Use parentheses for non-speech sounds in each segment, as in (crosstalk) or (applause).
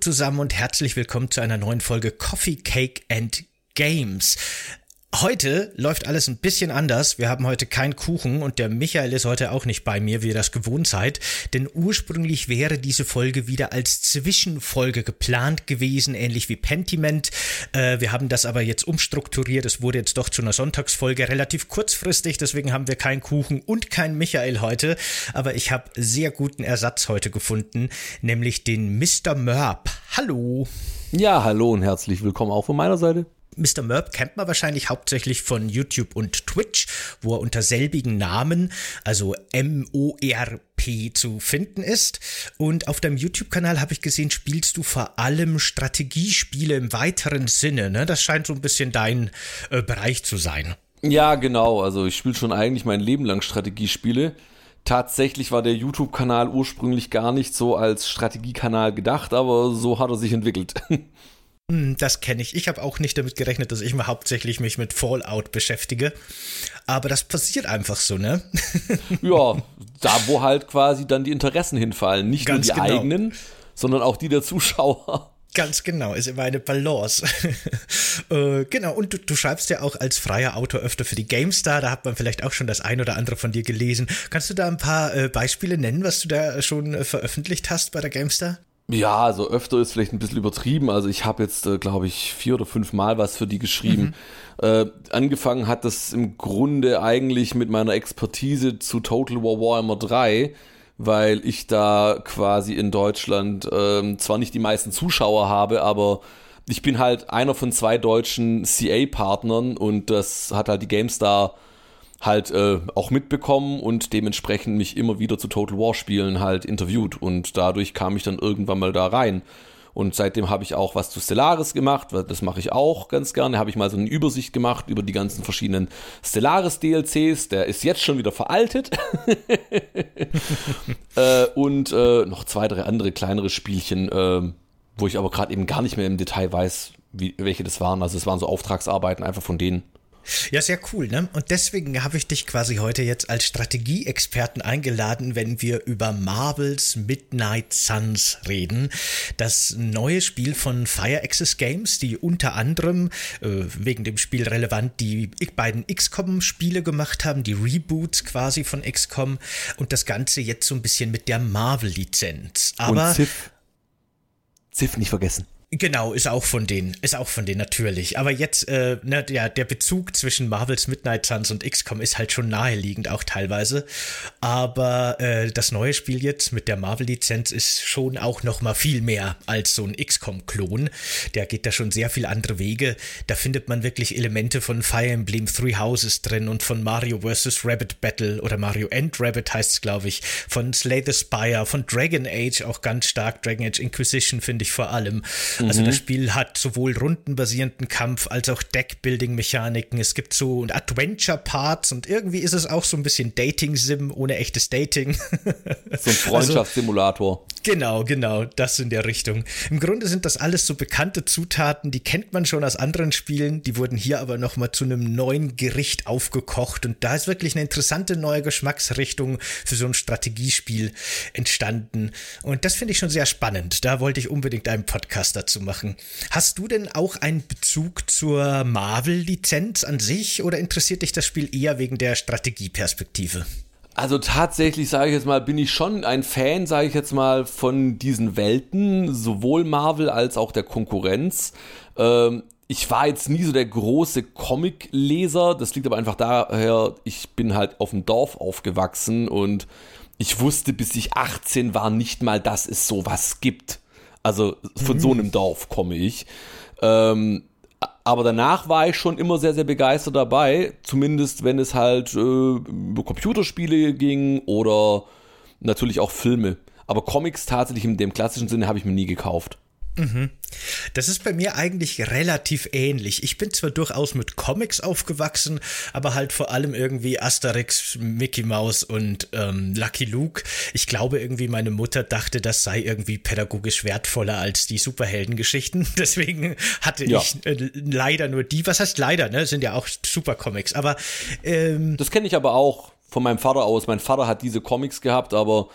zusammen und herzlich willkommen zu einer neuen Folge Coffee Cake and Games. Heute läuft alles ein bisschen anders. Wir haben heute keinen Kuchen und der Michael ist heute auch nicht bei mir, wie ihr das gewohnt seid. Denn ursprünglich wäre diese Folge wieder als Zwischenfolge geplant gewesen, ähnlich wie Pentiment. Äh, wir haben das aber jetzt umstrukturiert. Es wurde jetzt doch zu einer Sonntagsfolge relativ kurzfristig. Deswegen haben wir keinen Kuchen und keinen Michael heute. Aber ich habe sehr guten Ersatz heute gefunden, nämlich den Mr. Mörb. Hallo. Ja, hallo und herzlich willkommen auch von meiner Seite. Mr. Merb kennt man wahrscheinlich hauptsächlich von YouTube und Twitch, wo er unter selbigen Namen, also M-O-R-P, zu finden ist. Und auf deinem YouTube-Kanal habe ich gesehen, spielst du vor allem Strategiespiele im weiteren Sinne. Ne? Das scheint so ein bisschen dein äh, Bereich zu sein. Ja, genau. Also ich spiele schon eigentlich mein Leben lang Strategiespiele. Tatsächlich war der YouTube-Kanal ursprünglich gar nicht so als Strategiekanal gedacht, aber so hat er sich entwickelt. (laughs) Hm, das kenne ich. Ich habe auch nicht damit gerechnet, dass ich mal hauptsächlich mich mit Fallout beschäftige. Aber das passiert einfach so, ne? (laughs) ja, da wo halt quasi dann die Interessen hinfallen. Nicht Ganz nur die genau. eigenen, sondern auch die der Zuschauer. Ganz genau, ist immer eine Balance. (laughs) äh, genau, und du, du, schreibst ja auch als freier Autor öfter für die GameStar, da hat man vielleicht auch schon das ein oder andere von dir gelesen. Kannst du da ein paar äh, Beispiele nennen, was du da schon äh, veröffentlicht hast bei der GameStar? Ja, also öfter ist vielleicht ein bisschen übertrieben. Also ich habe jetzt, äh, glaube ich, vier oder fünf Mal was für die geschrieben. Mhm. Äh, angefangen hat das im Grunde eigentlich mit meiner Expertise zu Total War Warhammer 3, weil ich da quasi in Deutschland äh, zwar nicht die meisten Zuschauer habe, aber ich bin halt einer von zwei deutschen CA-Partnern und das hat halt die GameStar halt äh, auch mitbekommen und dementsprechend mich immer wieder zu Total War Spielen halt interviewt und dadurch kam ich dann irgendwann mal da rein. Und seitdem habe ich auch was zu Stellaris gemacht, das mache ich auch ganz gerne. Habe ich mal so eine Übersicht gemacht über die ganzen verschiedenen Stellaris DLCs. Der ist jetzt schon wieder veraltet. (laughs) äh, und äh, noch zwei, drei andere kleinere Spielchen, äh, wo ich aber gerade eben gar nicht mehr im Detail weiß, wie, welche das waren. Also es waren so Auftragsarbeiten einfach von denen. Ja, sehr cool, ne? Und deswegen habe ich dich quasi heute jetzt als Strategieexperten eingeladen, wenn wir über Marvels Midnight Suns reden. Das neue Spiel von Fire Access Games, die unter anderem äh, wegen dem Spiel relevant die beiden XCOM-Spiele gemacht haben, die Reboots quasi von XCOM und das Ganze jetzt so ein bisschen mit der Marvel-Lizenz. Aber. Und Civ. Civ nicht vergessen. Genau, ist auch von denen, ist auch von denen natürlich. Aber jetzt, äh, ne, der, der Bezug zwischen Marvels Midnight Suns und XCOM ist halt schon naheliegend, auch teilweise. Aber äh, das neue Spiel jetzt mit der Marvel-Lizenz ist schon auch noch mal viel mehr als so ein XCOM-Klon. Der geht da schon sehr viel andere Wege. Da findet man wirklich Elemente von Fire Emblem Three Houses drin und von Mario vs. Rabbit Battle oder Mario and Rabbit heißt es, glaube ich, von Slay the Spire, von Dragon Age auch ganz stark, Dragon Age Inquisition finde ich vor allem. Also das mhm. Spiel hat sowohl rundenbasierenden Kampf als auch Deckbuilding-Mechaniken. Es gibt so Adventure-Parts und irgendwie ist es auch so ein bisschen Dating-Sim ohne echtes Dating. So ein (laughs) also Freundschaftssimulator. Also, genau, genau, das in der Richtung. Im Grunde sind das alles so bekannte Zutaten, die kennt man schon aus anderen Spielen, die wurden hier aber nochmal zu einem neuen Gericht aufgekocht und da ist wirklich eine interessante neue Geschmacksrichtung für so ein Strategiespiel entstanden und das finde ich schon sehr spannend. Da wollte ich unbedingt einen Podcast dazu zu machen. Hast du denn auch einen Bezug zur Marvel-Lizenz an sich oder interessiert dich das Spiel eher wegen der Strategieperspektive? Also tatsächlich sage ich jetzt mal, bin ich schon ein Fan, sage ich jetzt mal, von diesen Welten, sowohl Marvel als auch der Konkurrenz. Ähm, ich war jetzt nie so der große Comic-Leser, das liegt aber einfach daher, ich bin halt auf dem Dorf aufgewachsen und ich wusste, bis ich 18 war, nicht mal, dass es sowas gibt. Also von mhm. so einem Dorf komme ich. Ähm, aber danach war ich schon immer sehr, sehr begeistert dabei. Zumindest wenn es halt äh, über Computerspiele ging oder natürlich auch Filme. Aber Comics tatsächlich in dem klassischen Sinne habe ich mir nie gekauft. Mhm. Das ist bei mir eigentlich relativ ähnlich. Ich bin zwar durchaus mit Comics aufgewachsen, aber halt vor allem irgendwie Asterix, Mickey Mouse und ähm, Lucky Luke. Ich glaube irgendwie, meine Mutter dachte, das sei irgendwie pädagogisch wertvoller als die Superheldengeschichten. (laughs) Deswegen hatte ja. ich äh, leider nur die. Was heißt leider, ne? Sind ja auch Supercomics. Aber ähm, das kenne ich aber auch von meinem Vater aus. Mein Vater hat diese Comics gehabt, aber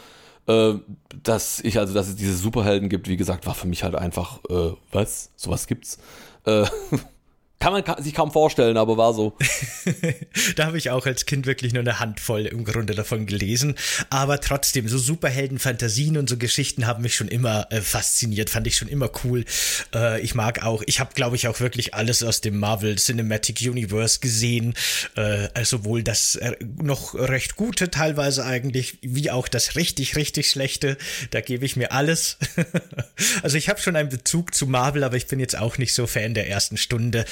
Äh, dass ich, also, dass es diese Superhelden gibt, wie gesagt, war für mich halt einfach, äh, was? Sowas gibt's? Äh, (laughs) kann man sich kaum vorstellen, aber war so. (laughs) da habe ich auch als Kind wirklich nur eine Handvoll im Grunde davon gelesen. Aber trotzdem, so Superhelden-Fantasien und so Geschichten haben mich schon immer äh, fasziniert, fand ich schon immer cool. Äh, ich mag auch, ich habe, glaube ich, auch wirklich alles aus dem Marvel Cinematic Universe gesehen. Äh, also sowohl das äh, noch recht gute teilweise eigentlich, wie auch das richtig, richtig schlechte. Da gebe ich mir alles. (laughs) also ich habe schon einen Bezug zu Marvel, aber ich bin jetzt auch nicht so Fan der ersten Stunde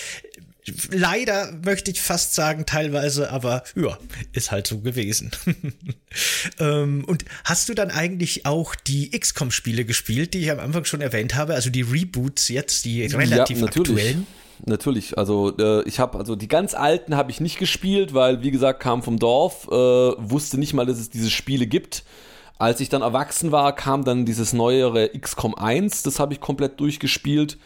Leider möchte ich fast sagen, teilweise, aber ja, ist halt so gewesen. (laughs) ähm, und hast du dann eigentlich auch die XCOM-Spiele gespielt, die ich am Anfang schon erwähnt habe, also die Reboots jetzt, die relativ ja, aktuellen? Natürlich, also äh, ich habe also die ganz alten habe ich nicht gespielt, weil wie gesagt kam vom Dorf, äh, wusste nicht mal, dass es diese Spiele gibt. Als ich dann erwachsen war, kam dann dieses neuere XCOM 1, das habe ich komplett durchgespielt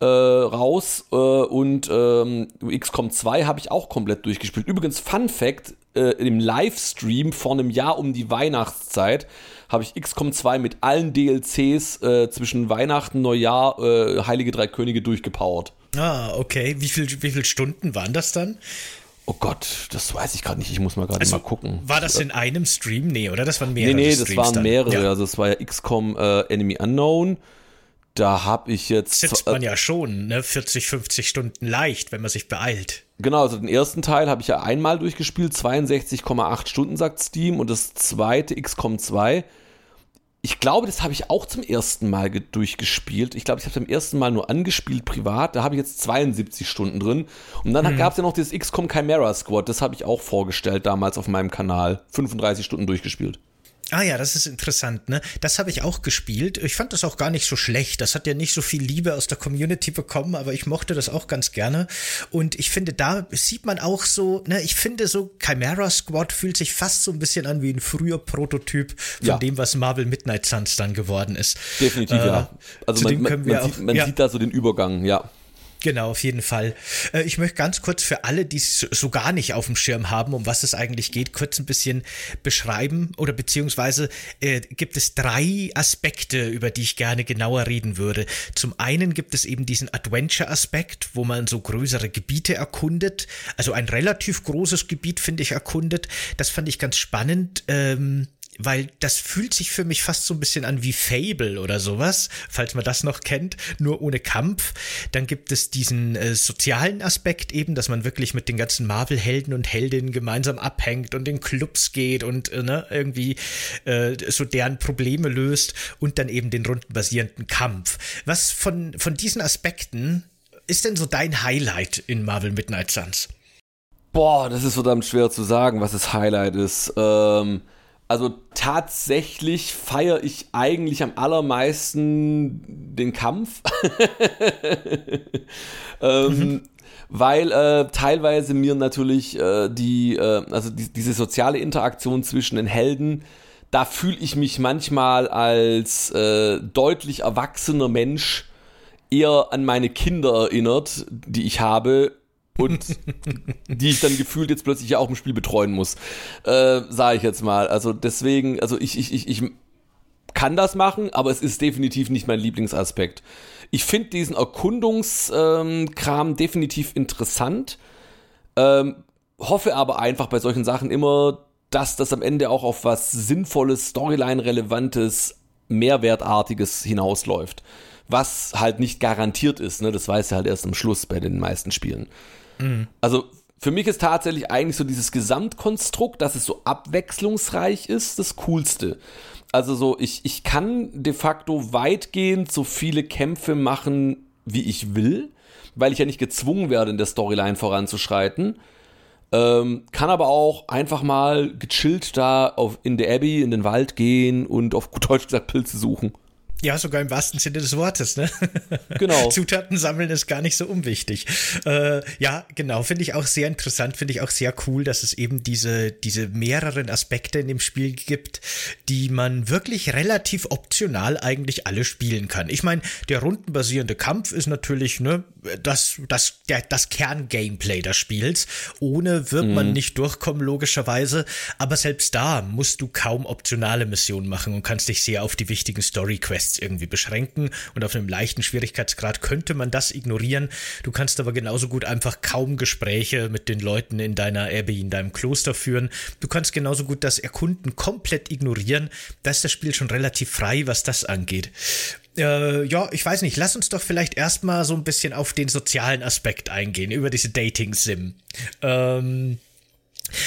äh, raus äh, und ähm, XCOM 2 habe ich auch komplett durchgespielt. Übrigens, Fun Fact, äh, im Livestream vor einem Jahr um die Weihnachtszeit habe ich XCOM 2 mit allen DLCs äh, zwischen Weihnachten, Neujahr, äh, Heilige Drei Könige durchgepowert. Ah, okay. Wie viele wie viel Stunden waren das dann? Oh Gott, das weiß ich gerade nicht. Ich muss mal gerade also, mal gucken. War das in einem Stream? Nee, oder? Das waren mehrere. Nee, nee, das Streams waren mehrere. Ja. Also es war ja XCOM äh, Enemy Unknown, da habe ich jetzt. Sitzt man ja schon, ne? 40, 50 Stunden leicht, wenn man sich beeilt. Genau, also den ersten Teil habe ich ja einmal durchgespielt, 62,8 Stunden sagt Steam und das zweite XCOM 2. Ich glaube, das habe ich auch zum ersten Mal durchgespielt. Ich glaube, ich habe es beim ersten Mal nur angespielt privat. Da habe ich jetzt 72 Stunden drin. Und dann mhm. gab es ja noch dieses XCOM Chimera Squad. Das habe ich auch vorgestellt damals auf meinem Kanal. 35 Stunden durchgespielt. Ah ja, das ist interessant, ne? Das habe ich auch gespielt. Ich fand das auch gar nicht so schlecht. Das hat ja nicht so viel Liebe aus der Community bekommen, aber ich mochte das auch ganz gerne. Und ich finde, da sieht man auch so, ne, ich finde so, Chimera Squad fühlt sich fast so ein bisschen an wie ein früher Prototyp von ja. dem, was Marvel Midnight Suns dann geworden ist. Definitiv, äh, ja. Also man, man, man, sieht, man ja. sieht da so den Übergang, ja. Genau, auf jeden Fall. Äh, ich möchte ganz kurz für alle, die es so gar nicht auf dem Schirm haben, um was es eigentlich geht, kurz ein bisschen beschreiben oder beziehungsweise äh, gibt es drei Aspekte, über die ich gerne genauer reden würde. Zum einen gibt es eben diesen Adventure-Aspekt, wo man so größere Gebiete erkundet. Also ein relativ großes Gebiet, finde ich, erkundet. Das fand ich ganz spannend. Ähm, weil das fühlt sich für mich fast so ein bisschen an wie Fable oder sowas, falls man das noch kennt, nur ohne Kampf. Dann gibt es diesen äh, sozialen Aspekt eben, dass man wirklich mit den ganzen Marvel-Helden und Heldinnen gemeinsam abhängt und in Clubs geht und äh, ne, irgendwie äh, so deren Probleme löst und dann eben den rundenbasierenden Kampf. Was von, von diesen Aspekten ist denn so dein Highlight in Marvel Midnight Suns? Boah, das ist verdammt schwer zu sagen, was das Highlight ist. Ähm also tatsächlich feiere ich eigentlich am allermeisten den Kampf. (laughs) ähm, mhm. Weil äh, teilweise mir natürlich äh, die, äh, also die, diese soziale Interaktion zwischen den Helden, da fühle ich mich manchmal als äh, deutlich erwachsener Mensch eher an meine Kinder erinnert, die ich habe, und die ich dann gefühlt jetzt plötzlich ja auch im Spiel betreuen muss, äh, sage ich jetzt mal. Also deswegen, also ich, ich, ich, ich kann das machen, aber es ist definitiv nicht mein Lieblingsaspekt. Ich finde diesen Erkundungskram ähm, definitiv interessant, ähm, hoffe aber einfach bei solchen Sachen immer, dass das am Ende auch auf was Sinnvolles, Storyline-relevantes, Mehrwertartiges hinausläuft. Was halt nicht garantiert ist, ne? das weiß er halt erst am Schluss bei den meisten Spielen. Mhm. Also für mich ist tatsächlich eigentlich so dieses Gesamtkonstrukt, dass es so abwechslungsreich ist, das Coolste. Also so, ich, ich kann de facto weitgehend so viele Kämpfe machen, wie ich will, weil ich ja nicht gezwungen werde, in der Storyline voranzuschreiten. Ähm, kann aber auch einfach mal gechillt da auf, in der Abbey, in den Wald gehen und auf gut Deutsch gesagt Pilze suchen. Ja, sogar im wahrsten Sinne des Wortes, ne? (laughs) Genau. Zutaten sammeln ist gar nicht so unwichtig. Äh, ja, genau, finde ich auch sehr interessant, finde ich auch sehr cool, dass es eben diese, diese mehreren Aspekte in dem Spiel gibt, die man wirklich relativ optional eigentlich alle spielen kann. Ich meine, der rundenbasierende Kampf ist natürlich, ne, das, das, der, das Kern-Gameplay des Spiels. Ohne wird mhm. man nicht durchkommen, logischerweise. Aber selbst da musst du kaum optionale Missionen machen und kannst dich sehr auf die wichtigen Story-Quests irgendwie beschränken. Und auf einem leichten Schwierigkeitsgrad könnte man das ignorieren. Du kannst aber genauso gut einfach kaum Gespräche mit den Leuten in deiner Abbey, in deinem Kloster führen. Du kannst genauso gut das Erkunden komplett ignorieren. Da ist das Spiel schon relativ frei, was das angeht. Äh, ja, ich weiß nicht, lass uns doch vielleicht erstmal so ein bisschen auf den sozialen Aspekt eingehen, über diese Dating-Sim. Ähm,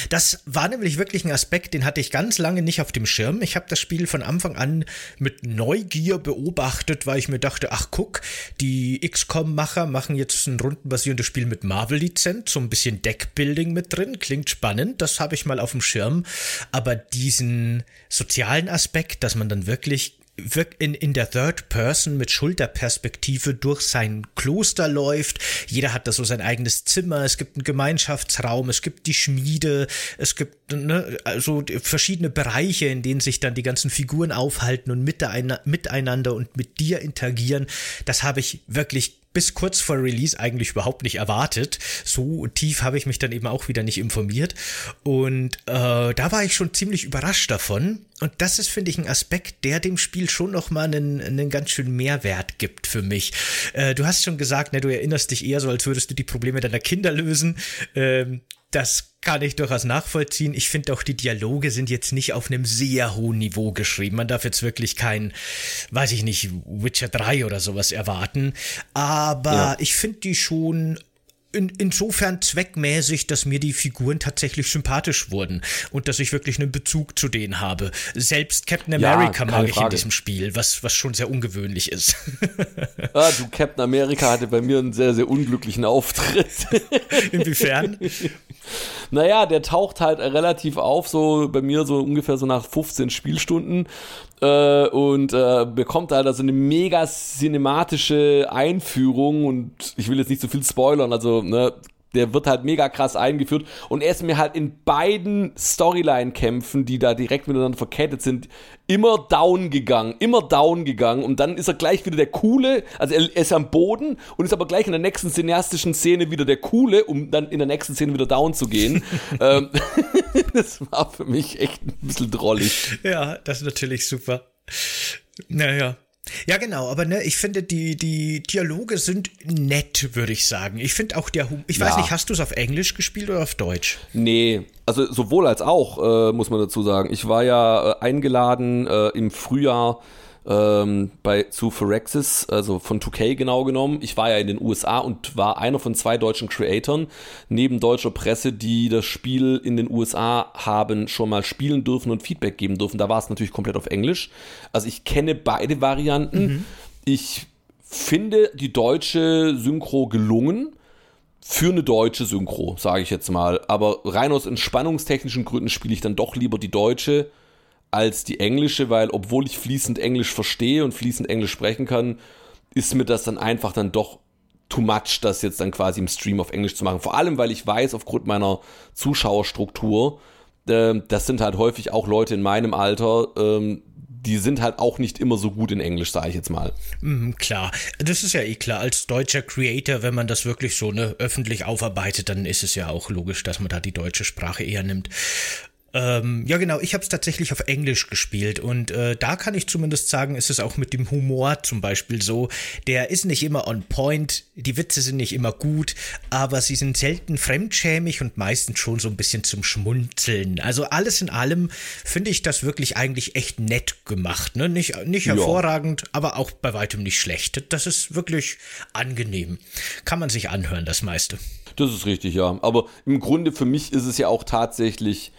das war nämlich wirklich ein Aspekt, den hatte ich ganz lange nicht auf dem Schirm. Ich habe das Spiel von Anfang an mit Neugier beobachtet, weil ich mir dachte, ach guck, die XCOM-Macher machen jetzt ein rundenbasierendes Spiel mit Marvel-Lizenz, so ein bisschen Deckbuilding mit drin, klingt spannend, das habe ich mal auf dem Schirm. Aber diesen sozialen Aspekt, dass man dann wirklich in, in der Third Person mit Schulterperspektive durch sein Kloster läuft. Jeder hat da so sein eigenes Zimmer, es gibt einen Gemeinschaftsraum, es gibt die Schmiede, es gibt ne, also verschiedene Bereiche, in denen sich dann die ganzen Figuren aufhalten und miteinander und mit dir interagieren. Das habe ich wirklich bis kurz vor Release eigentlich überhaupt nicht erwartet. So tief habe ich mich dann eben auch wieder nicht informiert. Und äh, da war ich schon ziemlich überrascht davon. Und das ist, finde ich, ein Aspekt, der dem Spiel schon nochmal einen, einen ganz schönen Mehrwert gibt für mich. Äh, du hast schon gesagt, ne, du erinnerst dich eher so, als würdest du die Probleme deiner Kinder lösen. Ähm, das kann ich durchaus nachvollziehen. Ich finde auch, die Dialoge sind jetzt nicht auf einem sehr hohen Niveau geschrieben. Man darf jetzt wirklich kein, weiß ich nicht, Witcher 3 oder sowas erwarten. Aber ja. ich finde die schon in, insofern zweckmäßig, dass mir die Figuren tatsächlich sympathisch wurden und dass ich wirklich einen Bezug zu denen habe. Selbst Captain America ja, mag ich Frage. in diesem Spiel, was, was schon sehr ungewöhnlich ist. (laughs) ah, du, Captain America hatte bei mir einen sehr, sehr unglücklichen Auftritt. Inwiefern? (laughs) Naja, der taucht halt relativ auf, so bei mir so ungefähr so nach 15 Spielstunden äh, und äh, bekommt halt also eine mega cinematische Einführung und ich will jetzt nicht so viel spoilern, also ne, der wird halt mega krass eingeführt und er ist mir halt in beiden Storyline-Kämpfen, die da direkt miteinander verkettet sind, immer down gegangen, immer down gegangen und dann ist er gleich wieder der Coole, also er, ist am Boden und ist aber gleich in der nächsten cineastischen Szene wieder der Coole, um dann in der nächsten Szene wieder down zu gehen. (laughs) ähm, (laughs) das war für mich echt ein bisschen drollig. Ja, das ist natürlich super. Naja. Ja, genau, aber ne, ich finde, die, die Dialoge sind nett, würde ich sagen. Ich finde auch der Hum Ich ja. weiß nicht, hast du es auf Englisch gespielt oder auf Deutsch? Nee, also sowohl als auch, äh, muss man dazu sagen. Ich war ja äh, eingeladen äh, im Frühjahr ähm, bei zu Phyrexis, also von 2K genau genommen. Ich war ja in den USA und war einer von zwei deutschen Creatoren, neben deutscher Presse, die das Spiel in den USA haben schon mal spielen dürfen und Feedback geben dürfen. Da war es natürlich komplett auf Englisch. Also ich kenne beide Varianten. Mhm. Ich finde die deutsche Synchro gelungen für eine deutsche Synchro, sage ich jetzt mal. Aber rein aus entspannungstechnischen Gründen spiele ich dann doch lieber die deutsche als die englische, weil obwohl ich fließend Englisch verstehe und fließend Englisch sprechen kann, ist mir das dann einfach dann doch too much, das jetzt dann quasi im Stream auf Englisch zu machen. Vor allem, weil ich weiß, aufgrund meiner Zuschauerstruktur, äh, das sind halt häufig auch Leute in meinem Alter, ähm, die sind halt auch nicht immer so gut in Englisch, sage ich jetzt mal. Mm, klar, das ist ja eh klar. Als deutscher Creator, wenn man das wirklich so ne, öffentlich aufarbeitet, dann ist es ja auch logisch, dass man da die deutsche Sprache eher nimmt. Ähm, ja, genau, ich habe es tatsächlich auf Englisch gespielt und äh, da kann ich zumindest sagen, ist es auch mit dem Humor zum Beispiel so. Der ist nicht immer on point, die Witze sind nicht immer gut, aber sie sind selten fremdschämig und meistens schon so ein bisschen zum Schmunzeln. Also alles in allem finde ich das wirklich eigentlich echt nett gemacht. Ne? Nicht, nicht hervorragend, ja. aber auch bei weitem nicht schlecht. Das ist wirklich angenehm. Kann man sich anhören, das meiste. Das ist richtig, ja. Aber im Grunde für mich ist es ja auch tatsächlich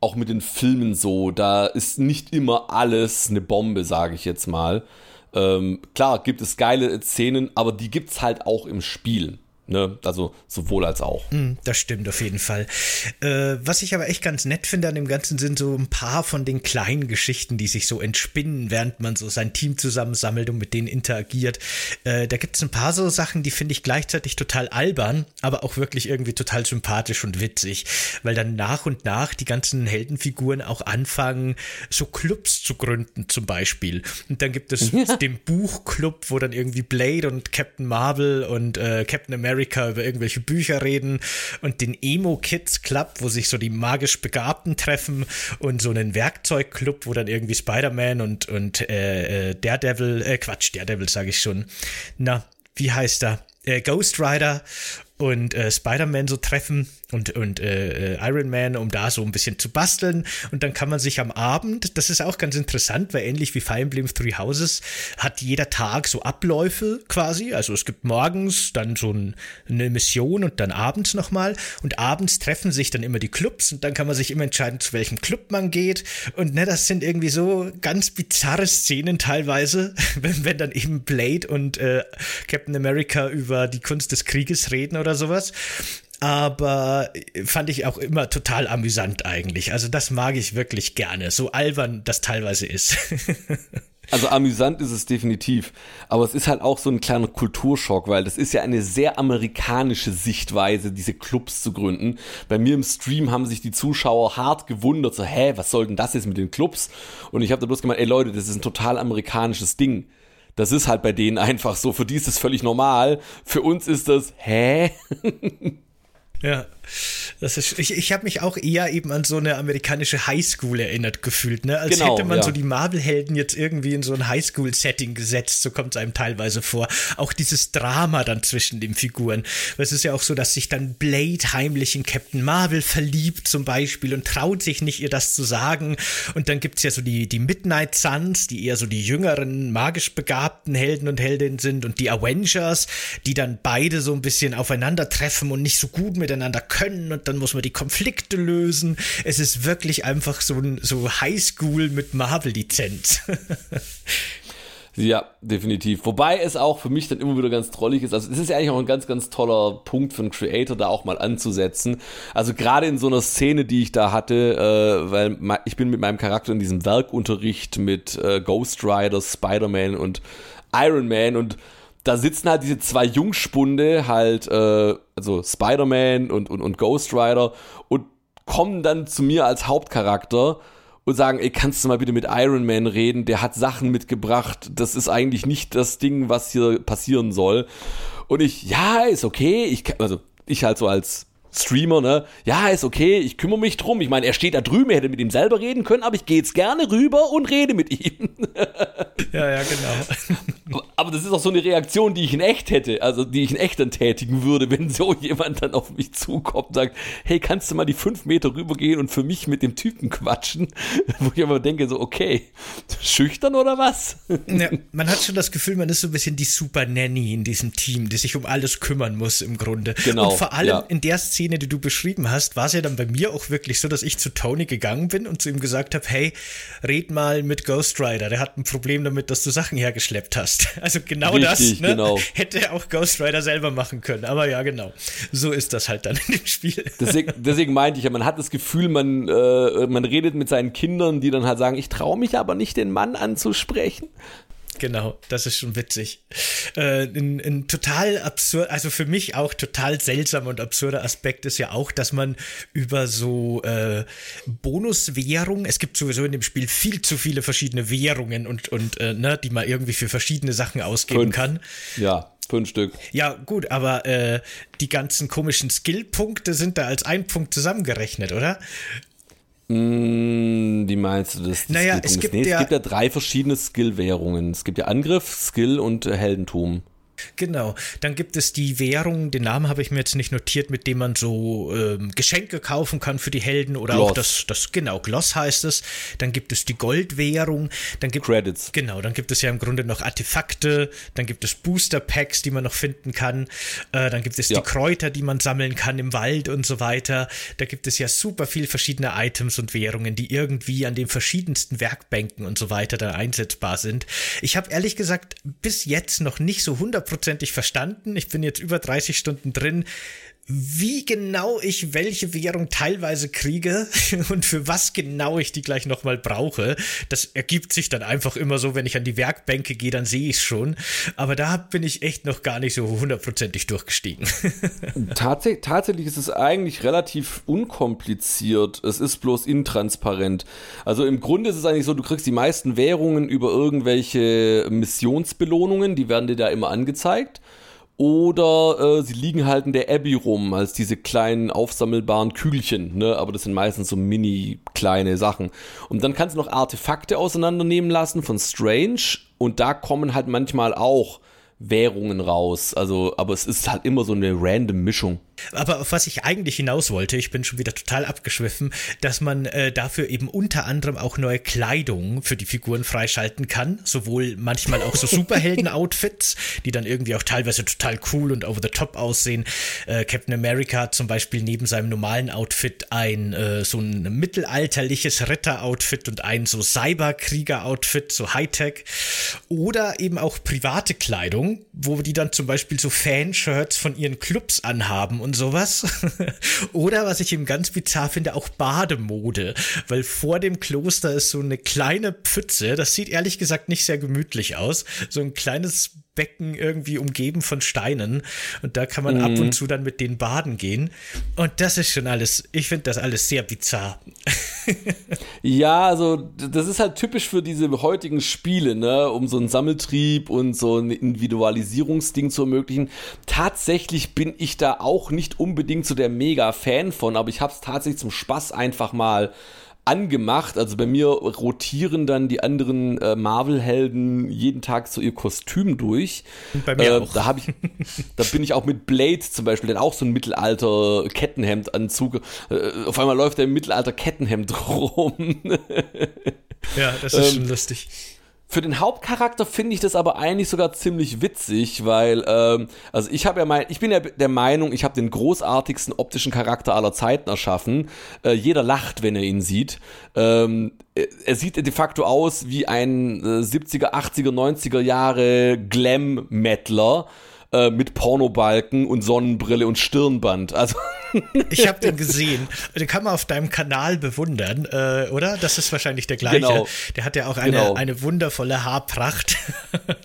auch mit den Filmen so. Da ist nicht immer alles eine Bombe, sage ich jetzt mal. Ähm, klar, gibt es geile Szenen, aber die gibt es halt auch im Spiel. Ne? Also sowohl als auch. Mm, das stimmt auf jeden Fall. Äh, was ich aber echt ganz nett finde an dem Ganzen sind so ein paar von den kleinen Geschichten, die sich so entspinnen, während man so sein Team zusammensammelt und mit denen interagiert. Äh, da gibt es ein paar so Sachen, die finde ich gleichzeitig total albern, aber auch wirklich irgendwie total sympathisch und witzig, weil dann nach und nach die ganzen Heldenfiguren auch anfangen, so Clubs zu gründen zum Beispiel. Und dann gibt es ja. den Buchclub, wo dann irgendwie Blade und Captain Marvel und äh, Captain America America über irgendwelche Bücher reden und den Emo Kids Club, wo sich so die magisch Begabten treffen und so einen Werkzeugclub, wo dann irgendwie Spider-Man und, und äh, äh Daredevil, äh, Quatsch, Daredevil sage ich schon. Na, wie heißt er? Äh, Ghost Rider und äh, Spider-Man so treffen und, und äh, äh, Iron Man, um da so ein bisschen zu basteln. Und dann kann man sich am Abend, das ist auch ganz interessant, weil ähnlich wie Fire Emblem Three Houses hat jeder Tag so Abläufe quasi. Also es gibt morgens dann so ein, eine Mission und dann abends nochmal. Und abends treffen sich dann immer die Clubs und dann kann man sich immer entscheiden, zu welchem Club man geht. Und ne, das sind irgendwie so ganz bizarre Szenen teilweise, (laughs) wenn, wenn dann eben Blade und äh, Captain America über die Kunst des Krieges reden oder sowas aber fand ich auch immer total amüsant eigentlich. Also das mag ich wirklich gerne, so albern das teilweise ist. (laughs) Also amüsant ist es definitiv, aber es ist halt auch so ein kleiner Kulturschock, weil das ist ja eine sehr amerikanische Sichtweise, diese Clubs zu gründen. Bei mir im Stream haben sich die Zuschauer hart gewundert, so, hä, was soll denn das jetzt mit den Clubs? Und ich habe da bloß gemeint, ey Leute, das ist ein total amerikanisches Ding. Das ist halt bei denen einfach so, für die ist das völlig normal. Für uns ist das, hä? Ja. Das ist, ich ich habe mich auch eher eben an so eine amerikanische Highschool erinnert gefühlt, ne? Als genau, hätte man ja. so die Marvel-Helden jetzt irgendwie in so ein Highschool-Setting gesetzt, so kommt es einem teilweise vor. Auch dieses Drama dann zwischen den Figuren. Es ist ja auch so, dass sich dann Blade heimlich in Captain Marvel verliebt zum Beispiel und traut sich nicht, ihr das zu sagen. Und dann gibt es ja so die, die Midnight Suns, die eher so die jüngeren, magisch begabten Helden und Heldinnen sind und die Avengers, die dann beide so ein bisschen aufeinandertreffen und nicht so gut miteinander können und dann muss man die Konflikte lösen. Es ist wirklich einfach so ein so Highschool mit Marvel-Lizenz. (laughs) Ja, definitiv. Wobei es auch für mich dann immer wieder ganz trollig ist. Also es ist ja eigentlich auch ein ganz, ganz toller Punkt für einen Creator, da auch mal anzusetzen. Also gerade in so einer Szene, die ich da hatte, äh, weil ich bin mit meinem Charakter in diesem Werkunterricht mit äh, Ghost Rider, Spider-Man und Iron Man und da sitzen halt diese zwei Jungspunde, halt, äh, also Spider-Man und, und, und Ghost Rider, und kommen dann zu mir als Hauptcharakter und sagen, ey, kannst du mal bitte mit Iron Man reden? Der hat Sachen mitgebracht. Das ist eigentlich nicht das Ding, was hier passieren soll. Und ich, ja, ist okay. Ich, also ich halt so als Streamer, ne? Ja, ist okay, ich kümmere mich drum. Ich meine, er steht da drüben, er hätte mit ihm selber reden können, aber ich gehe jetzt gerne rüber und rede mit ihm. (laughs) ja, ja, genau. Aber das ist auch so eine Reaktion, die ich in echt hätte, also die ich in echt dann tätigen würde, wenn so jemand dann auf mich zukommt und sagt, hey, kannst du mal die fünf Meter rübergehen und für mich mit dem Typen quatschen? (laughs) Wo ich immer denke, so, okay, schüchtern oder was? Ja, (laughs) man hat schon das Gefühl, man ist so ein bisschen die Super Nanny in diesem Team, die sich um alles kümmern muss im Grunde. Genau. Und vor allem ja. in der Szene, Szene, die du beschrieben hast, war es ja dann bei mir auch wirklich so, dass ich zu Tony gegangen bin und zu ihm gesagt habe, hey, red mal mit Ghost Rider, der hat ein Problem damit, dass du Sachen hergeschleppt hast. (laughs) Also genau Richtig, das ne, genau. hätte auch Ghost Rider selber machen können. Aber ja, genau. So ist das halt dann in dem Spiel. (laughs) Deswegen, deswegen meinte ich ja, man hat das Gefühl, man, äh, man redet mit seinen Kindern, die dann halt sagen, ich traue mich aber nicht, den Mann anzusprechen. Genau, das ist schon witzig. Äh, ein, ein, total absurd, also für mich auch total seltsamer und absurder Aspekt ist ja auch, dass man über so äh, Bonuswährung, es gibt sowieso in dem Spiel viel zu viele verschiedene Währungen und, und äh, ne, die man irgendwie für verschiedene Sachen ausgeben Fünf. kann. Ja. Fünf Stück. Ja, gut, aber äh, die ganzen komischen Skillpunkte sind da als ein Punkt zusammengerechnet, oder? Mm, wie meinst du das? Naja, es gibt, nee, es gibt ja drei verschiedene Skill-Währungen. Es gibt ja Angriff, Skill und Heldentum. Genau. Dann gibt es die Währung, den Namen habe ich mir jetzt nicht notiert, mit dem man so ähm, Geschenke kaufen kann für die Helden oder Gloss. auch das, das, genau, Gloss heißt es. Dann gibt es die Goldwährung. Dann gibt, Credits. Genau, dann gibt es ja im Grunde noch Artefakte. Dann gibt es Booster Packs, die man noch finden kann. Äh, dann gibt es ja. die Kräuter, die man sammeln kann im Wald und so weiter. Da gibt es ja super viel verschiedene Items und Währungen, die irgendwie an den verschiedensten Werkbänken und so weiter dann einsetzbar sind. Ich habe ehrlich gesagt bis jetzt noch nicht so 100 hundertprozentig verstanden. Ich bin jetzt über 30 Stunden drin wie genau ich welche Währung teilweise kriege (laughs) und für was genau ich die gleich nochmal brauche. Das ergibt sich dann einfach immer so, wenn ich an die Werkbänke gehe, dann sehe ich es schon. Aber da bin ich echt noch gar nicht so hundertprozentig durchgestiegen. (laughs) Tatsächlich, tatsächlich ist es eigentlich relativ unkompliziert. Es ist bloß intransparent. Also im Grunde ist es eigentlich so, du kriegst die meisten Währungen über irgendwelche Missionsbelohnungen, die werden dir da immer angezeigt. Oder äh, sie liegen halt in der Abbey rum, als diese kleinen aufsammelbaren Kügelchen, ne? Aber das sind meistens so mini kleine Sachen. Und dann kannst du noch Artefakte auseinandernehmen lassen von Strange. Und da kommen halt manchmal auch Währungen raus. Also, aber es ist halt immer so eine random Mischung. Aber auf was ich eigentlich hinaus wollte, ich bin schon wieder total abgeschwiffen, dass man äh, dafür eben unter anderem auch neue Kleidung für die Figuren freischalten kann. Sowohl manchmal auch so (laughs) Superhelden-Outfits, die dann irgendwie auch teilweise total cool und over the top aussehen. Äh, Captain America hat zum Beispiel neben seinem normalen Outfit ein äh, so ein mittelalterliches Ritter-Outfit und ein so Cyberkrieger-Outfit, so Hightech. Oder eben auch private Kleidung, wo die dann zum Beispiel so Fanshirts von ihren Clubs anhaben und sowas. (laughs) Oder was ich eben ganz bizarr finde, auch Bademode, weil vor dem Kloster ist so eine kleine Pfütze, das sieht ehrlich gesagt nicht sehr gemütlich aus, so ein kleines Becken irgendwie umgeben von Steinen und da kann man mhm. ab und zu dann mit denen baden gehen und das ist schon alles, ich finde das alles sehr bizarr. (laughs) ja, also das ist halt typisch für diese heutigen Spiele, ne, um so einen Sammeltrieb und so ein Individualisierungsding zu ermöglichen. Tatsächlich bin ich da auch nicht unbedingt so der Mega-Fan von, aber ich habe es tatsächlich zum Spaß einfach mal angemacht. Also bei mir rotieren dann die anderen äh, Marvel-Helden jeden Tag so ihr Kostüm durch. Bei mir äh, auch. Da, hab ich, da bin ich auch mit Blade zum Beispiel, der auch so ein Mittelalter-Kettenhemdanzug. Äh, auf einmal läuft er im Mittelalter-Kettenhemd (laughs) rum. ja, das ist ähm, schon lustig. Für den Hauptcharakter finde ich das aber eigentlich sogar ziemlich witzig, weil, ähm, also ich habe ja mein, ich bin ja der Meinung, ich habe den großartigsten optischen Charakter aller Zeiten erschaffen. Äh, jeder lacht, wenn er ihn sieht. Ähm, er sieht de facto aus wie ein äh, 70er, 80er, 90er Jahre Glam-Mettler äh, mit Pornobalken und Sonnenbrille und Stirnband. Also (laughs) ich habe den gesehen. Den kann man auf deinem Kanal bewundern, äh, oder? Das ist wahrscheinlich der gleiche. Genau. Der hat ja auch eine, genau. eine wundervolle Haarpracht.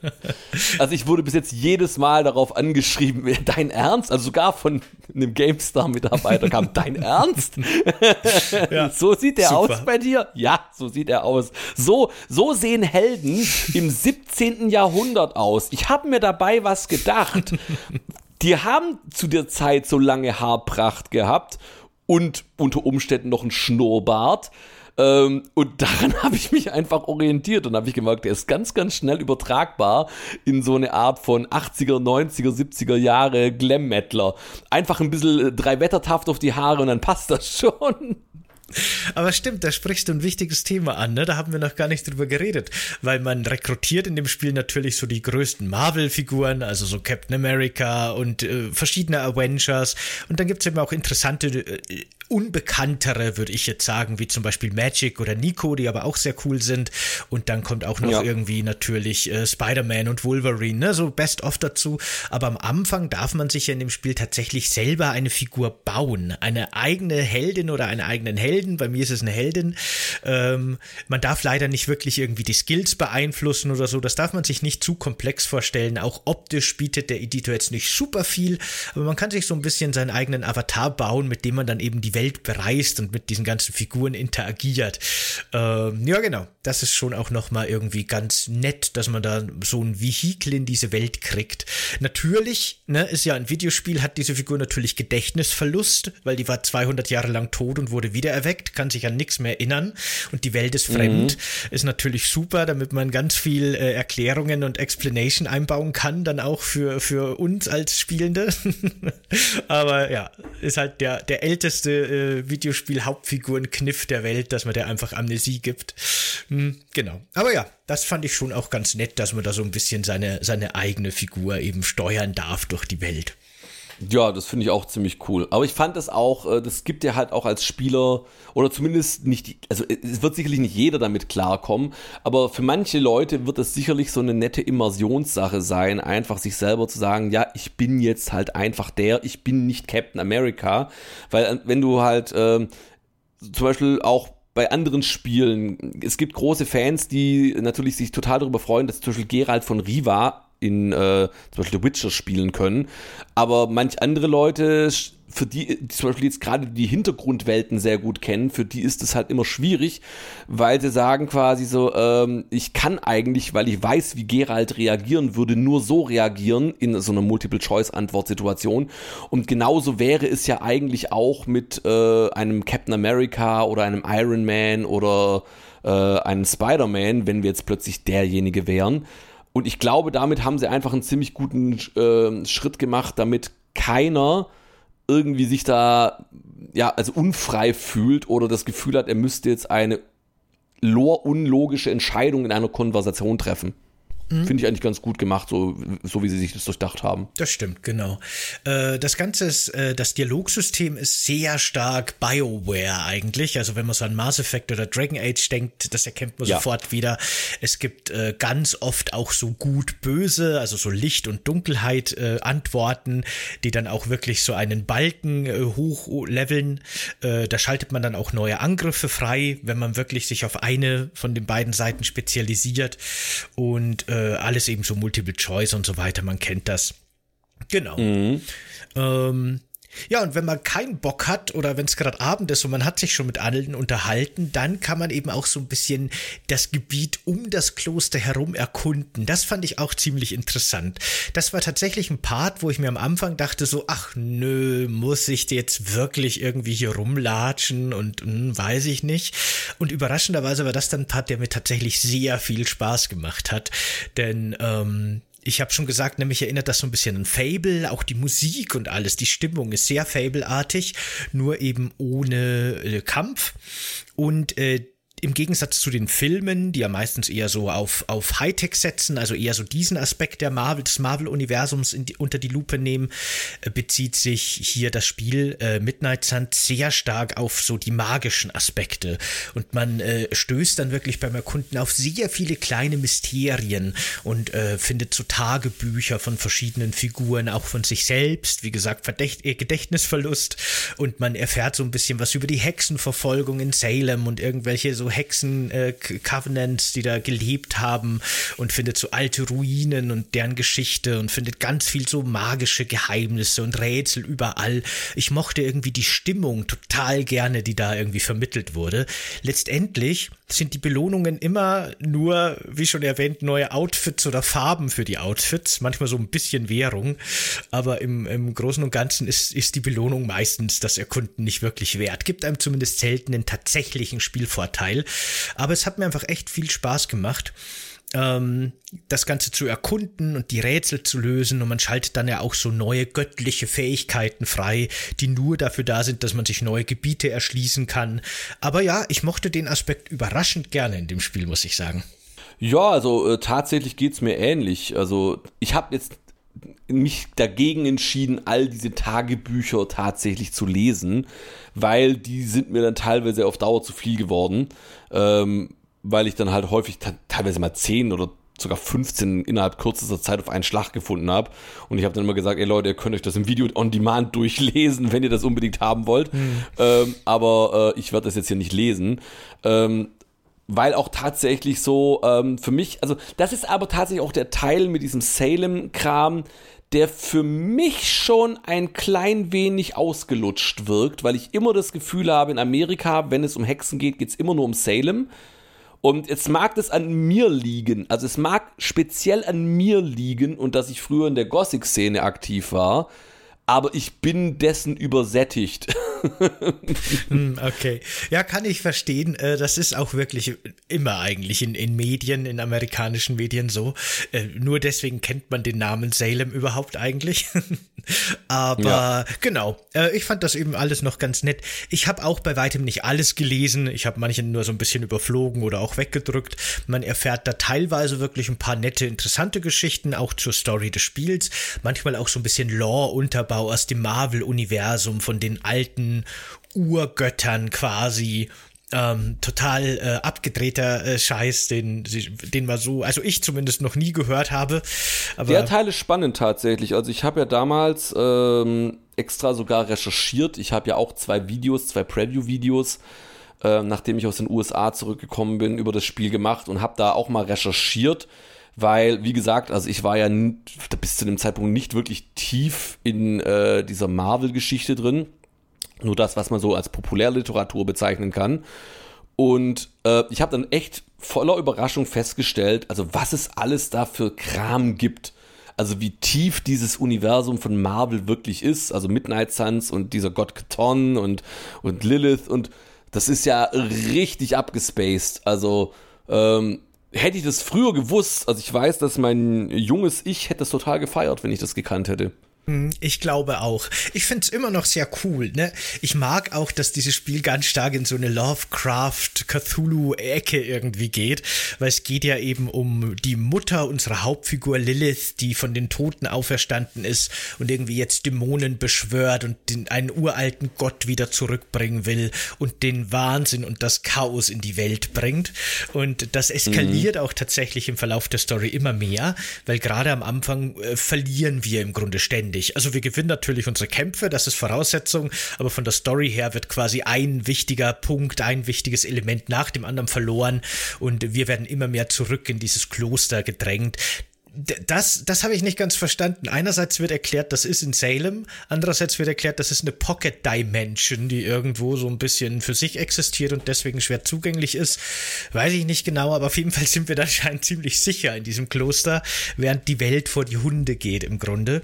(laughs) also ich wurde bis jetzt jedes Mal darauf angeschrieben, (laughs) dein Ernst? Also sogar von einem GameStar-Mitarbeiter kam, dein Ernst? ja, so sieht der super. aus bei dir? Ja, so sieht er aus. So, so sehen Helden im 17. Jahrhundert aus. Ich habe mir dabei was gedacht. (laughs) Die haben zu der Zeit so lange Haarpracht gehabt und unter Umständen noch ein Schnurrbart. Ähm, und daran (laughs) habe ich mich einfach orientiert und habe ich gemerkt, der ist ganz, ganz schnell übertragbar in so eine Art von 80er, 90er, 70er Jahre Glam-Mettler. Einfach ein bisschen äh, drei Wettertaft auf die Haare und dann passt das (laughs) schon. Aber stimmt, da sprichst du ein wichtiges Thema an, ne? Da haben wir noch gar nicht drüber geredet, weil man rekrutiert in dem Spiel natürlich so die größten Marvel-Figuren, also so Captain America und äh, verschiedene Avengers. Und dann gibt es eben auch interessante äh, unbekanntere, würde ich jetzt sagen, wie zum Beispiel Magic oder Nico, die aber auch sehr cool sind. Und dann kommt auch noch ja. irgendwie natürlich äh, Spider-Man und Wolverine, ne? so Best of dazu. Aber am Anfang darf man sich ja in dem Spiel tatsächlich selber eine Figur bauen. Eine eigene Heldin oder einen eigenen Helden. Bei mir ist es eine Heldin. Ähm, man darf leider nicht wirklich irgendwie die Skills beeinflussen oder so. Das darf man sich nicht zu komplex vorstellen. Auch optisch bietet der Editor jetzt nicht super viel, aber man kann sich so ein bisschen seinen eigenen Avatar bauen, mit dem man dann eben die Welt Welt bereist und mit diesen ganzen Figuren interagiert. Ähm, ja, genau. Das ist schon auch nochmal irgendwie ganz nett, dass man da so ein Vehikel in diese Welt kriegt. Natürlich, ne, ist ja ein Videospiel, hat diese Figur natürlich Gedächtnisverlust, weil die war 200 Jahre lang tot und wurde wiedererweckt, kann sich an nichts mehr erinnern und die Welt ist fremd. Mhm. Ist natürlich super, damit man ganz viel äh, Erklärungen und Explanation einbauen kann, dann auch für, für uns als Spielende. (laughs) Aber ja, ist halt der, der älteste äh, Videospiel-Hauptfiguren-Kniff der Welt, dass man der einfach Amnesie gibt. Hm, genau. Aber ja, das fand ich schon auch ganz nett, dass man da so ein bisschen seine, seine eigene Figur eben steuern darf durch die Welt. Ja, das finde ich auch ziemlich cool. Aber ich fand das auch, äh, das gibt dir halt auch als Spieler, oder zumindest nicht, also es wird sicherlich nicht jeder damit klarkommen, aber für manche Leute wird es sicherlich so eine nette Immersionssache sein, einfach sich selber zu sagen, ja, ich bin jetzt halt einfach der, ich bin nicht Captain America. Weil äh, wenn du halt äh, zum Beispiel auch bei anderen Spielen, es gibt große Fans, die natürlich sich total darüber freuen, dass zum Beispiel Gerald von Riva in äh, zum Beispiel The Witcher spielen können. Aber manch andere Leute, für die, die zum Beispiel jetzt gerade die Hintergrundwelten sehr gut kennen, für die ist es halt immer schwierig, weil sie sagen quasi so, ähm, ich kann eigentlich, weil ich weiß, wie Geralt reagieren würde, nur so reagieren in so einer Multiple-Choice-Antwort-Situation. Und genauso wäre es ja eigentlich auch mit äh, einem Captain America oder einem Iron Man oder äh, einem Spider-Man, wenn wir jetzt plötzlich derjenige wären. Und ich glaube, damit haben sie einfach einen ziemlich guten äh, Schritt gemacht, damit keiner irgendwie sich da ja also unfrei fühlt oder das Gefühl hat, er müsste jetzt eine unlogische Entscheidung in einer Konversation treffen. Mhm. Finde ich eigentlich ganz gut gemacht, so, so wie sie sich das durchdacht haben. Das stimmt, genau. Äh, das Ganze ist, äh, das Dialogsystem ist sehr stark BioWare eigentlich. Also wenn man so an Mass Effect oder Dragon Age denkt, das erkennt man ja. sofort wieder. Es gibt äh, ganz oft auch so gut böse, also so Licht und Dunkelheit äh, Antworten, die dann auch wirklich so einen Balken äh, hochleveln. Äh, da schaltet man dann auch neue Angriffe frei, wenn man wirklich sich auf eine von den beiden Seiten spezialisiert. Und äh, äh, alles eben so Multiple Choice und so weiter, man kennt das. Genau. Mhm. Ähm, ja, und wenn man keinen Bock hat oder wenn es gerade Abend ist und man hat sich schon mit allen unterhalten, dann kann man eben auch so ein bisschen das Gebiet um das Kloster herum erkunden. Das fand ich auch ziemlich interessant. Das war tatsächlich ein Part, wo ich mir am Anfang dachte so, ach nö, muss ich jetzt wirklich irgendwie hier rumlatschen und hm, weiß ich nicht. Und überraschenderweise war das dann ein Part, der mir tatsächlich sehr viel Spaß gemacht hat. Denn ähm, ich habe schon gesagt, nämlich erinnert das so ein bisschen an Fable, auch die Musik und alles, die Stimmung ist sehr Fable-artig, nur eben ohne äh, Kampf. Und äh, im Gegensatz zu den Filmen, die ja meistens eher so auf, auf Hightech setzen, also eher so diesen Aspekt der Marvel, des Marvel-Universums unter die Lupe nehmen, äh, bezieht sich hier das Spiel äh, Midnight Sun sehr stark auf so die magischen Aspekte. Und man äh, stößt dann wirklich beim Erkunden auf sehr viele kleine Mysterien und äh, findet so Tagebücher von verschiedenen Figuren, auch von sich selbst, wie gesagt, Verdächt äh, Gedächtnisverlust. Und man erfährt so ein bisschen was über die Hexenverfolgung in Salem und irgendwelche so Hexen-Covenants, äh, die da gelebt haben und findet so alte Ruinen und deren Geschichte und findet ganz viel so magische Geheimnisse und Rätsel überall. Ich mochte irgendwie die Stimmung total gerne, die da irgendwie vermittelt wurde. Letztendlich sind die Belohnungen immer nur, wie schon erwähnt, neue Outfits oder Farben für die Outfits, manchmal so ein bisschen Währung, aber im, im Großen und Ganzen ist, ist die Belohnung meistens das Erkunden nicht wirklich wert. Gibt einem zumindest selten einen tatsächlichen Spielvorteil, aber es hat mir einfach echt viel Spaß gemacht ähm, das Ganze zu erkunden und die Rätsel zu lösen und man schaltet dann ja auch so neue göttliche Fähigkeiten frei, die nur dafür da sind, dass man sich neue Gebiete erschließen kann. Aber ja, ich mochte den Aspekt überraschend gerne in dem Spiel, muss ich sagen. Ja, also äh, tatsächlich geht's mir ähnlich. Also ich habe jetzt mich dagegen entschieden, all diese Tagebücher tatsächlich zu lesen, weil die sind mir dann teilweise auf Dauer zu viel geworden. Ähm, weil ich dann halt häufig teilweise mal 10 oder sogar 15 innerhalb kürzester Zeit auf einen Schlag gefunden habe. Und ich habe dann immer gesagt, ey Leute, ihr könnt euch das im Video on Demand (laughs) durchlesen, wenn ihr das unbedingt haben wollt. Mhm. Ähm, aber äh, ich werde das jetzt hier nicht lesen. Ähm, weil auch tatsächlich so ähm, für mich, also das ist aber tatsächlich auch der Teil mit diesem Salem-Kram, der für mich schon ein klein wenig ausgelutscht wirkt, weil ich immer das Gefühl habe, in Amerika, wenn es um Hexen geht, geht es immer nur um Salem. Und jetzt mag das an mir liegen, also es mag speziell an mir liegen und dass ich früher in der Gothic-Szene aktiv war, aber ich bin dessen übersättigt. (laughs) Hm, okay. Ja, kann ich verstehen. Äh, das ist auch wirklich immer eigentlich in, in Medien, in amerikanischen Medien so. Äh, nur deswegen kennt man den Namen Salem überhaupt eigentlich. (laughs) Aber ja. genau, äh, ich fand das eben alles noch ganz nett. Ich habe auch bei weitem nicht alles gelesen. Ich habe manche nur so ein bisschen überflogen oder auch weggedrückt. Man erfährt da teilweise wirklich ein paar nette, interessante Geschichten, auch zur Story des Spiels. Manchmal auch so ein bisschen Lore-Unterbau aus dem Marvel-Universum von den alten Urgöttern quasi ähm, total äh, abgedrehter äh, Scheiß, den, den man so, also ich zumindest noch nie gehört habe. Der Teil ist spannend tatsächlich. Also ich habe ja damals ähm, extra sogar recherchiert. Ich habe ja auch zwei Videos, zwei Preview-Videos, äh, nachdem ich aus den USA zurückgekommen bin, über das Spiel gemacht und habe da auch mal recherchiert. Weil, wie gesagt, also ich war ja bis zu dem Zeitpunkt nicht wirklich tief in äh, dieser Marvel-Geschichte drin nur das, was man so als Populärliteratur bezeichnen kann. Und äh, ich habe dann echt voller Überraschung festgestellt, also was es alles da für Kram gibt. Also wie tief dieses Universum von Marvel wirklich ist. Also Midnight Suns und dieser Gott Katon und, und Lilith und das ist ja richtig abgespaced. Also ähm, hätte ich das früher gewusst, also ich weiß, dass mein junges Ich hätte das total gefeiert, wenn ich das gekannt hätte. Hm, ich glaube auch. Ich finde es immer noch sehr cool. Ne? Ich mag auch, dass dieses Spiel ganz stark in so eine Lovecraft-Cthulhu-Ecke irgendwie geht, weil es geht ja eben um die Mutter unserer Hauptfigur Lilith, die von den Toten auferstanden ist und irgendwie jetzt Dämonen beschwört und den, einen uralten Gott wieder zurückbringen will und den Wahnsinn und das Chaos in die Welt bringt. Und das eskaliert mhm. auch tatsächlich im Verlauf der Story immer mehr, weil gerade am Anfang äh, verlieren wir im Grunde ständig ständig. Also wir gewinnen natürlich unsere Kämpfe, das ist Voraussetzung, aber von der Story her wird quasi ein wichtiger Punkt, ein wichtiges Element nach dem anderen verloren und wir werden immer mehr zurück in dieses Kloster gedrängt das, das habe ich nicht ganz verstanden. Einerseits wird erklärt, das ist in Salem, andererseits wird erklärt, das ist eine Pocket Dimension, die irgendwo so ein bisschen für sich existiert und deswegen schwer zugänglich ist. Weiß ich nicht genau, aber auf jeden Fall sind wir da anscheinend ziemlich sicher in diesem Kloster, während die Welt vor die Hunde geht im Grunde.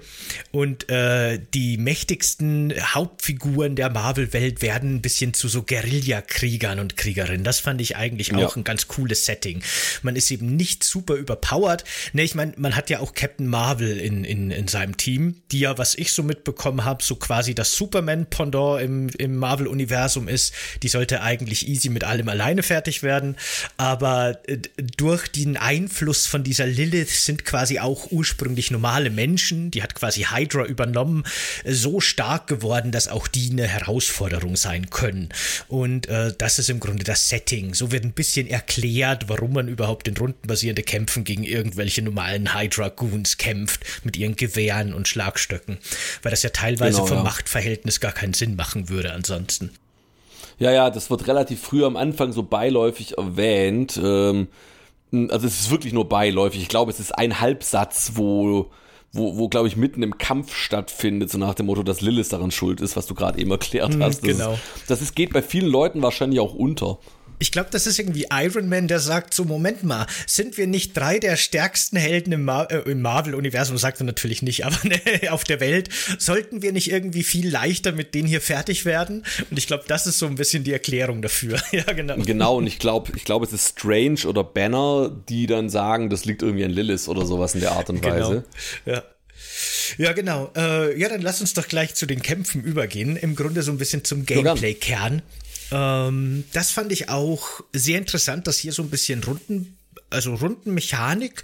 Und äh, die mächtigsten Hauptfiguren der Marvel-Welt werden ein bisschen zu so Guerilla-Kriegern und Kriegerinnen. Das fand ich eigentlich auch ja. ein ganz cooles Setting. Man ist eben nicht super überpowered. Ne, ich meine, man hat ja auch Captain Marvel in, in, in seinem Team, die ja, was ich so mitbekommen habe, so quasi das Superman-Pendant im, im Marvel-Universum ist. Die sollte eigentlich easy mit allem alleine fertig werden. Aber äh, durch den Einfluss von dieser Lilith sind quasi auch ursprünglich normale Menschen, die hat quasi Hydra übernommen, so stark geworden, dass auch die eine Herausforderung sein können. Und äh, das ist im Grunde das Setting. So wird ein bisschen erklärt, warum man überhaupt in rundenbasierende Kämpfen gegen irgendwelche normalen Hydra Goons kämpft mit ihren Gewehren und Schlagstöcken, weil das ja teilweise genau, vom ja. Machtverhältnis gar keinen Sinn machen würde ansonsten. Ja, ja, das wird relativ früh am Anfang so beiläufig erwähnt. Ähm, also es ist wirklich nur beiläufig. Ich glaube, es ist ein Halbsatz, wo wo, wo glaube ich, mitten im Kampf stattfindet, so nach dem Motto, dass Lilith daran schuld ist, was du gerade eben erklärt hm, hast. Das genau. Ist, das ist, geht bei vielen Leuten wahrscheinlich auch unter. Ich glaube, das ist irgendwie Iron Man, der sagt so, Moment mal, sind wir nicht drei der stärksten Helden im, Mar äh, im Marvel-Universum? Sagt er natürlich nicht, aber (laughs) ne, auf der Welt. Sollten wir nicht irgendwie viel leichter mit denen hier fertig werden? Und ich glaube, das ist so ein bisschen die Erklärung dafür. (laughs) ja, genau. Genau, und ich glaube, ich glaube, es ist Strange oder Banner, die dann sagen, das liegt irgendwie an Lilith oder sowas in der Art und genau. Weise. Ja. Ja, genau. Äh, ja, dann lass uns doch gleich zu den Kämpfen übergehen. Im Grunde so ein bisschen zum Gameplay-Kern. Ähm, das fand ich auch sehr interessant, dass hier so ein bisschen Runden also Rundenmechanik,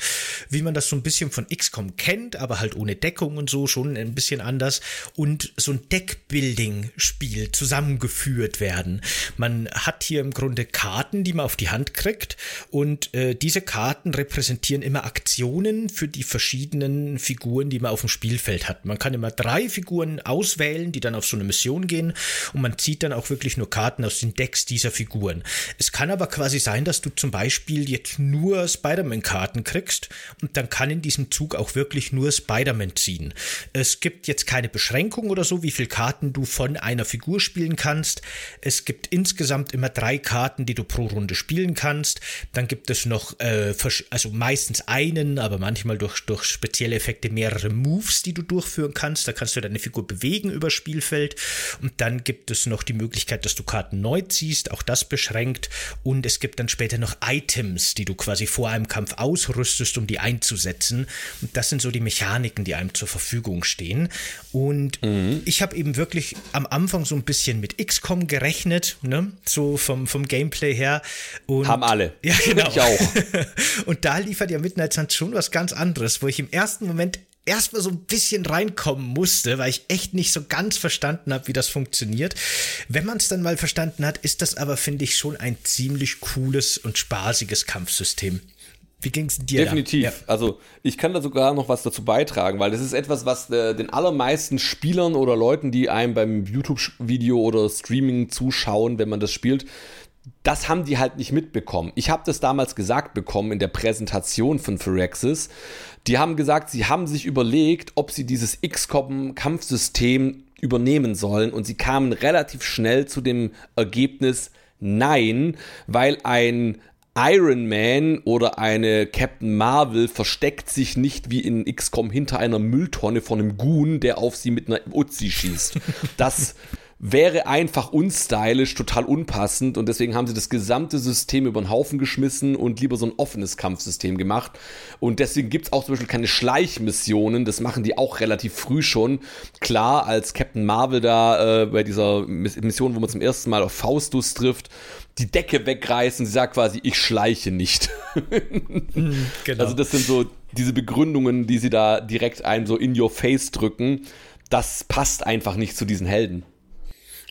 wie man das so ein bisschen von XCOM kennt, aber halt ohne Deckung und so, schon ein bisschen anders. Und so ein Deckbuilding-Spiel zusammengeführt werden. Man hat hier im Grunde Karten, die man auf die Hand kriegt. Und äh, diese Karten repräsentieren immer Aktionen für die verschiedenen Figuren, die man auf dem Spielfeld hat. Man kann immer drei Figuren auswählen, die dann auf so eine Mission gehen. Und man zieht dann auch wirklich nur Karten aus den Decks dieser Figuren. Es kann aber quasi sein, dass du zum Beispiel jetzt nur nur Spider-Man-Karten kriegst und dann kann in diesem Zug auch wirklich nur Spider-Man ziehen. Es gibt jetzt keine Beschränkung oder so, wie viele Karten du von einer Figur spielen kannst. Es gibt insgesamt immer drei Karten, die du pro Runde spielen kannst. Dann gibt es noch, äh, also meistens einen, aber manchmal durch, durch spezielle Effekte mehrere Moves, die du durchführen kannst. Da kannst du deine Figur bewegen über Spielfeld. Und dann gibt es noch die Möglichkeit, dass du Karten neu ziehst, auch das beschränkt. Und es gibt dann später noch Items, die du quasi vor einem Kampf ausrüstest, um die einzusetzen. Und das sind so die Mechaniken, die einem zur Verfügung stehen. Und mhm. ich habe eben wirklich am Anfang so ein bisschen mit XCOM gerechnet, ne? so vom, vom Gameplay her. Und Haben alle. Ja, (laughs) genau. Ich auch. (laughs) und da liefert ja Midnight Suns schon was ganz anderes, wo ich im ersten Moment erstmal so ein bisschen reinkommen musste, weil ich echt nicht so ganz verstanden habe, wie das funktioniert. Wenn man es dann mal verstanden hat, ist das aber, finde ich, schon ein ziemlich cooles und spaßiges Kampfsystem. Wie ging es dir? Definitiv. Ja. Also ich kann da sogar noch was dazu beitragen, weil das ist etwas, was äh, den allermeisten Spielern oder Leuten, die einem beim YouTube-Video oder Streaming zuschauen, wenn man das spielt, das haben die halt nicht mitbekommen. Ich habe das damals gesagt bekommen in der Präsentation von Phyrexis. Die haben gesagt, sie haben sich überlegt, ob sie dieses XCOM-Kampfsystem übernehmen sollen und sie kamen relativ schnell zu dem Ergebnis, nein, weil ein Iron Man oder eine Captain Marvel versteckt sich nicht wie in XCOM hinter einer Mülltonne von einem Goon, der auf sie mit einer Uzi schießt. Das wäre einfach unstylisch, total unpassend und deswegen haben sie das gesamte System über den Haufen geschmissen und lieber so ein offenes Kampfsystem gemacht. Und deswegen gibt es auch zum Beispiel keine Schleichmissionen, das machen die auch relativ früh schon. Klar, als Captain Marvel da äh, bei dieser Mission, wo man zum ersten Mal auf Faustus trifft, die Decke wegreißen, sie sagt quasi, ich schleiche nicht. (laughs) Mhm, genau. Also das sind so diese Begründungen, die sie da direkt einem so in your face drücken. Das passt einfach nicht zu diesen Helden.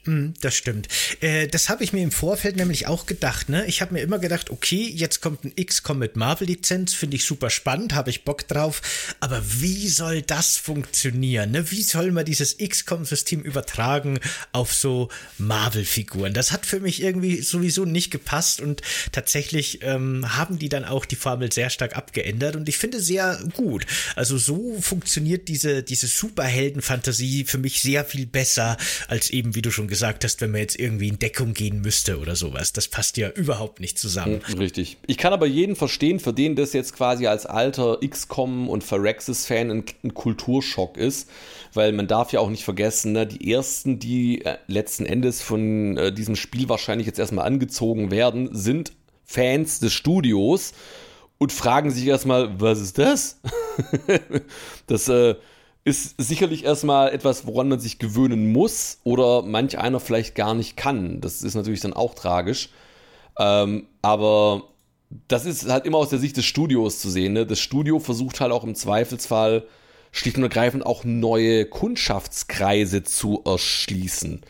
Hm, das stimmt. Äh, das habe ich mir im Vorfeld nämlich auch gedacht. Ne? Ich habe mir immer gedacht, okay, jetzt kommt ein XCOM mit Marvel-Lizenz, finde ich super spannend, habe ich Bock drauf. Aber wie soll das funktionieren? Ne? Wie soll man dieses XCOM-System übertragen auf so Marvel-Figuren? Das hat für mich irgendwie sowieso nicht gepasst und tatsächlich ähm, haben die dann auch die Formel sehr stark abgeändert und ich finde sehr gut. Also so funktioniert diese, diese Superhelden-Fantasie für mich sehr viel besser als eben, wie du schon gesagt hast, wenn man jetzt irgendwie in Deckung gehen müsste oder sowas. Das passt ja überhaupt nicht zusammen. Hm, richtig. Ich kann aber jeden verstehen, für den das jetzt quasi als alter XCOM und Phyrexis-Fan ein, ein, Kulturschock ist, weil man darf ja auch nicht vergessen, ne, die ersten, die äh, letzten Endes von äh, diesem Spiel wahrscheinlich jetzt erstmal angezogen werden, sind Fans des Studios und fragen sich erstmal, was ist das? (laughs) das äh, ist sicherlich erstmal etwas, woran man sich gewöhnen muss oder manch einer vielleicht gar nicht kann. Das ist natürlich dann auch tragisch. Ähm, aber das ist halt immer aus der Sicht des Studios zu sehen. Ne? Das Studio versucht halt auch im Zweifelsfall schlicht und ergreifend auch neue Kundschaftskreise zu erschließen.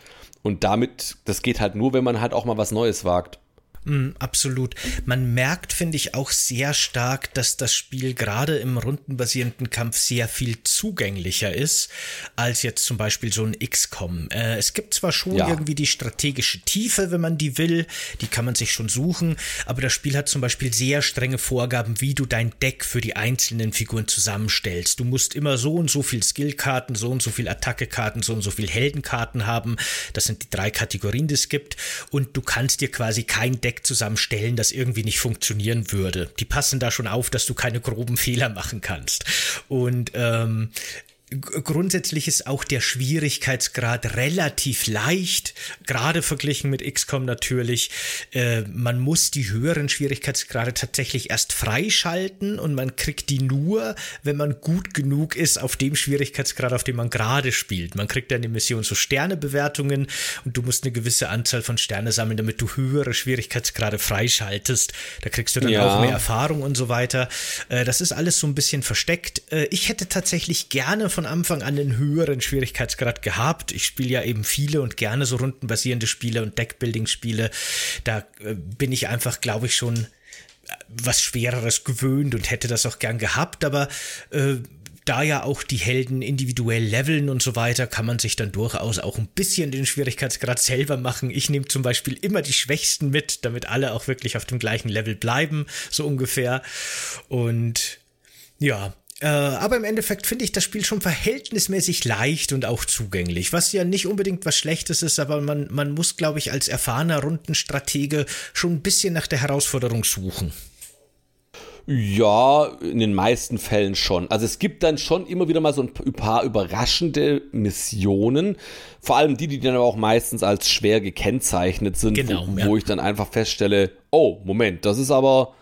Und damit, das geht halt nur, wenn man halt auch mal was Neues wagt. Mm, absolut. Man merkt, finde ich, auch sehr stark, dass das Spiel gerade im rundenbasierenden Kampf sehr viel zugänglicher ist als jetzt zum Beispiel so ein XCOM. Äh, es gibt zwar schon ja. irgendwie die strategische Tiefe, wenn man die will, die kann man sich schon suchen, aber das Spiel hat zum Beispiel sehr strenge Vorgaben, wie du dein Deck für die einzelnen Figuren zusammenstellst. Du musst immer so und so viel Skillkarten, so und so viel Attackekarten, so und so viel Heldenkarten haben. Das sind die drei Kategorien, die es gibt. Und du kannst dir quasi kein Deck Deck zusammenstellen, das irgendwie nicht funktionieren würde. Die passen da schon auf, dass du keine groben Fehler machen kannst. Und ähm, grundsätzlich ist auch der Schwierigkeitsgrad relativ leicht, gerade verglichen mit XCOM natürlich. Äh, man muss die höheren Schwierigkeitsgrade tatsächlich erst freischalten und man kriegt die nur, wenn man gut genug ist auf dem Schwierigkeitsgrad, auf dem man gerade spielt. Man kriegt dann in der Mission so Sternebewertungen und du musst eine gewisse Anzahl von Sterne sammeln, damit du höhere Schwierigkeitsgrade freischaltest. Da kriegst du dann ja. auch mehr Erfahrung und so weiter. Äh, das ist alles so ein bisschen versteckt. Äh, ich hätte tatsächlich gerne von von Anfang an einen höheren Schwierigkeitsgrad gehabt. Ich spiele ja eben viele und gerne so rundenbasierende Spiele und Deckbuilding-Spiele. Da äh, bin ich einfach, glaube ich, schon äh, was Schwereres gewöhnt und hätte das auch gern gehabt, aber äh, da ja auch die Helden individuell leveln und so weiter, kann man sich dann durchaus auch ein bisschen den Schwierigkeitsgrad selber machen. Ich nehme zum Beispiel immer die Schwächsten mit, damit alle auch wirklich auf dem gleichen Level bleiben, so ungefähr. Und ja, äh, aber im Endeffekt finde ich das Spiel schon verhältnismäßig leicht und auch zugänglich, was ja nicht unbedingt was Schlechtes ist, aber man, man muss, glaube ich, als erfahrener Rundenstratege schon ein bisschen nach der Herausforderung suchen. Ja, in den meisten Fällen schon. Also es gibt dann schon immer wieder mal so ein paar überraschende Missionen. Vor allem die, die dann aber auch meistens als schwer gekennzeichnet sind, genau, wo, ja. wo ich dann einfach feststelle, oh, Moment, das ist aber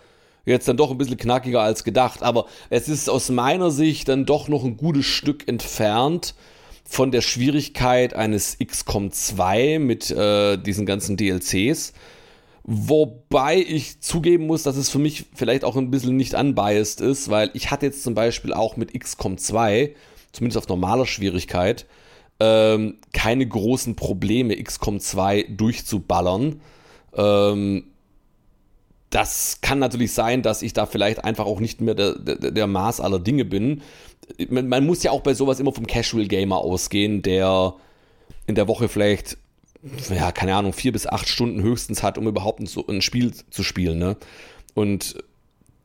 jetzt dann doch ein bisschen knackiger als gedacht. Aber es ist aus meiner Sicht dann doch noch ein gutes Stück entfernt von der Schwierigkeit eines XCOM 2 mit äh, diesen ganzen DLCs. Wobei ich zugeben muss, dass es für mich vielleicht auch ein bisschen nicht unbiased ist, weil ich hatte jetzt zum Beispiel auch mit XCOM 2, zumindest auf normaler Schwierigkeit, ähm, keine großen Probleme, XCOM 2 durchzuballern. Ähm, das kann natürlich sein, dass ich da vielleicht einfach auch nicht mehr der, der, der Maß aller Dinge bin. Man, man, muss ja auch bei sowas immer vom Casual Gamer ausgehen, der in der Woche vielleicht ja, keine Ahnung, vier bis acht Stunden höchstens hat, um überhaupt ein, ein Spiel zu spielen. Ne? Und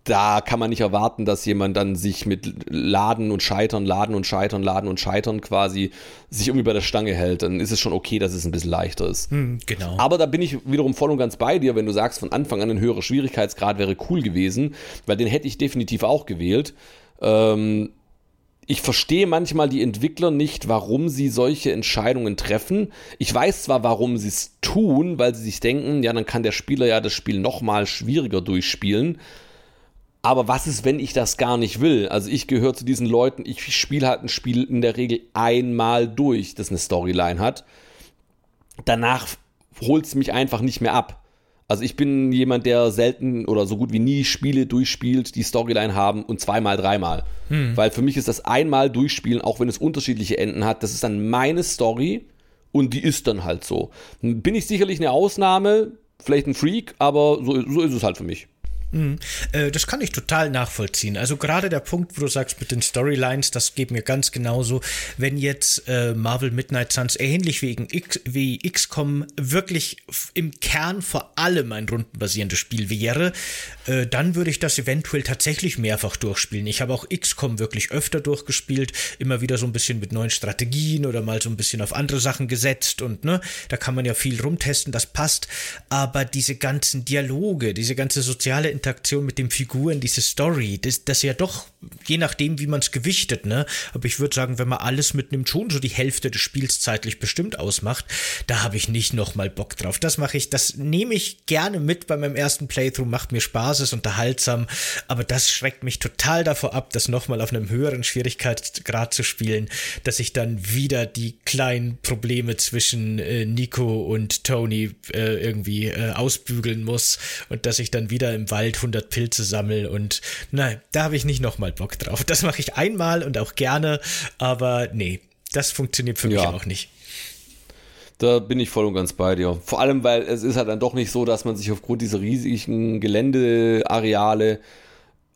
da kann man nicht erwarten, dass jemand dann sich mit Laden und Scheitern, Laden und Scheitern, Laden und Scheitern quasi sich irgendwie bei der Stange hält. Dann ist es schon okay, dass es ein bisschen leichter ist. Hm, genau. Aber da bin ich wiederum voll und ganz bei dir, wenn du sagst, von Anfang an ein höherer Schwierigkeitsgrad wäre cool gewesen, weil den hätte ich definitiv auch gewählt. Ähm, ich verstehe manchmal die Entwickler nicht, warum sie solche Entscheidungen treffen. Ich weiß zwar, warum sie es tun, weil sie sich denken, ja, dann kann der Spieler ja das Spiel nochmal schwieriger durchspielen. Aber was ist, wenn ich das gar nicht will? Also ich gehöre zu diesen Leuten, ich spiele halt ein Spiel in der Regel einmal durch, das eine Storyline hat. Danach holt es mich einfach nicht mehr ab. Also ich bin jemand, der selten oder so gut wie nie Spiele durchspielt, die Storyline haben und zweimal, dreimal. Hm. Weil für mich ist das einmal durchspielen, auch wenn es unterschiedliche Enden hat, das ist dann meine Story und die ist dann halt so. Bin ich sicherlich eine Ausnahme, vielleicht ein Freak, aber so, so ist es halt für mich. Mhm. Äh, das kann ich total nachvollziehen. Also gerade der Punkt, wo du sagst mit den Storylines, das geht mir ganz genauso. Wenn jetzt äh, Marvel Midnight Suns ähnlich wie, X, wie XCOM wirklich im Kern vor allem ein rundenbasierendes Spiel wäre, äh, dann würde ich das eventuell tatsächlich mehrfach durchspielen. Ich habe auch XCOM wirklich öfter durchgespielt, immer wieder so ein bisschen mit neuen Strategien oder mal so ein bisschen auf andere Sachen gesetzt und ne, da kann man ja viel rumtesten, das passt. Aber diese ganzen Dialoge, diese ganze soziale Interaktion, Interaktion mit den Figuren, diese Story, das, das ja doch, je nachdem, wie man es gewichtet, ne? Aber ich würde sagen, wenn man alles mitnimmt, schon so die Hälfte des Spiels zeitlich bestimmt ausmacht, da habe ich nicht nochmal Bock drauf. Das mache ich, das nehme ich gerne mit bei meinem ersten Playthrough, macht mir Spaß, ist unterhaltsam, aber das schreckt mich total davor ab, das nochmal auf einem höheren Schwierigkeitsgrad zu spielen, dass ich dann wieder die kleinen Probleme zwischen äh, Nico und Tony äh, irgendwie äh, ausbügeln muss und dass ich dann wieder im Wald Wald 100 Pilze sammle und nein, da habe ich nicht nochmal Bock drauf. Das mache ich einmal und auch gerne, aber nee, das funktioniert für mich ja. auch nicht. Da bin ich voll und ganz bei dir. Vor allem, weil es ist halt dann doch nicht so, dass man sich aufgrund dieser riesigen Geländeareale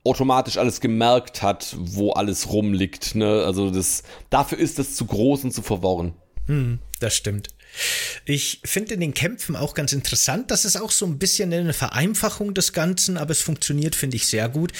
automatisch alles gemerkt hat, wo alles rumliegt. Ne? Also das, dafür ist das zu groß und zu verworren. Hm, das stimmt. Ich finde in den Kämpfen auch ganz interessant, das ist auch so ein bisschen eine Vereinfachung des Ganzen, aber es funktioniert, finde ich, sehr gut,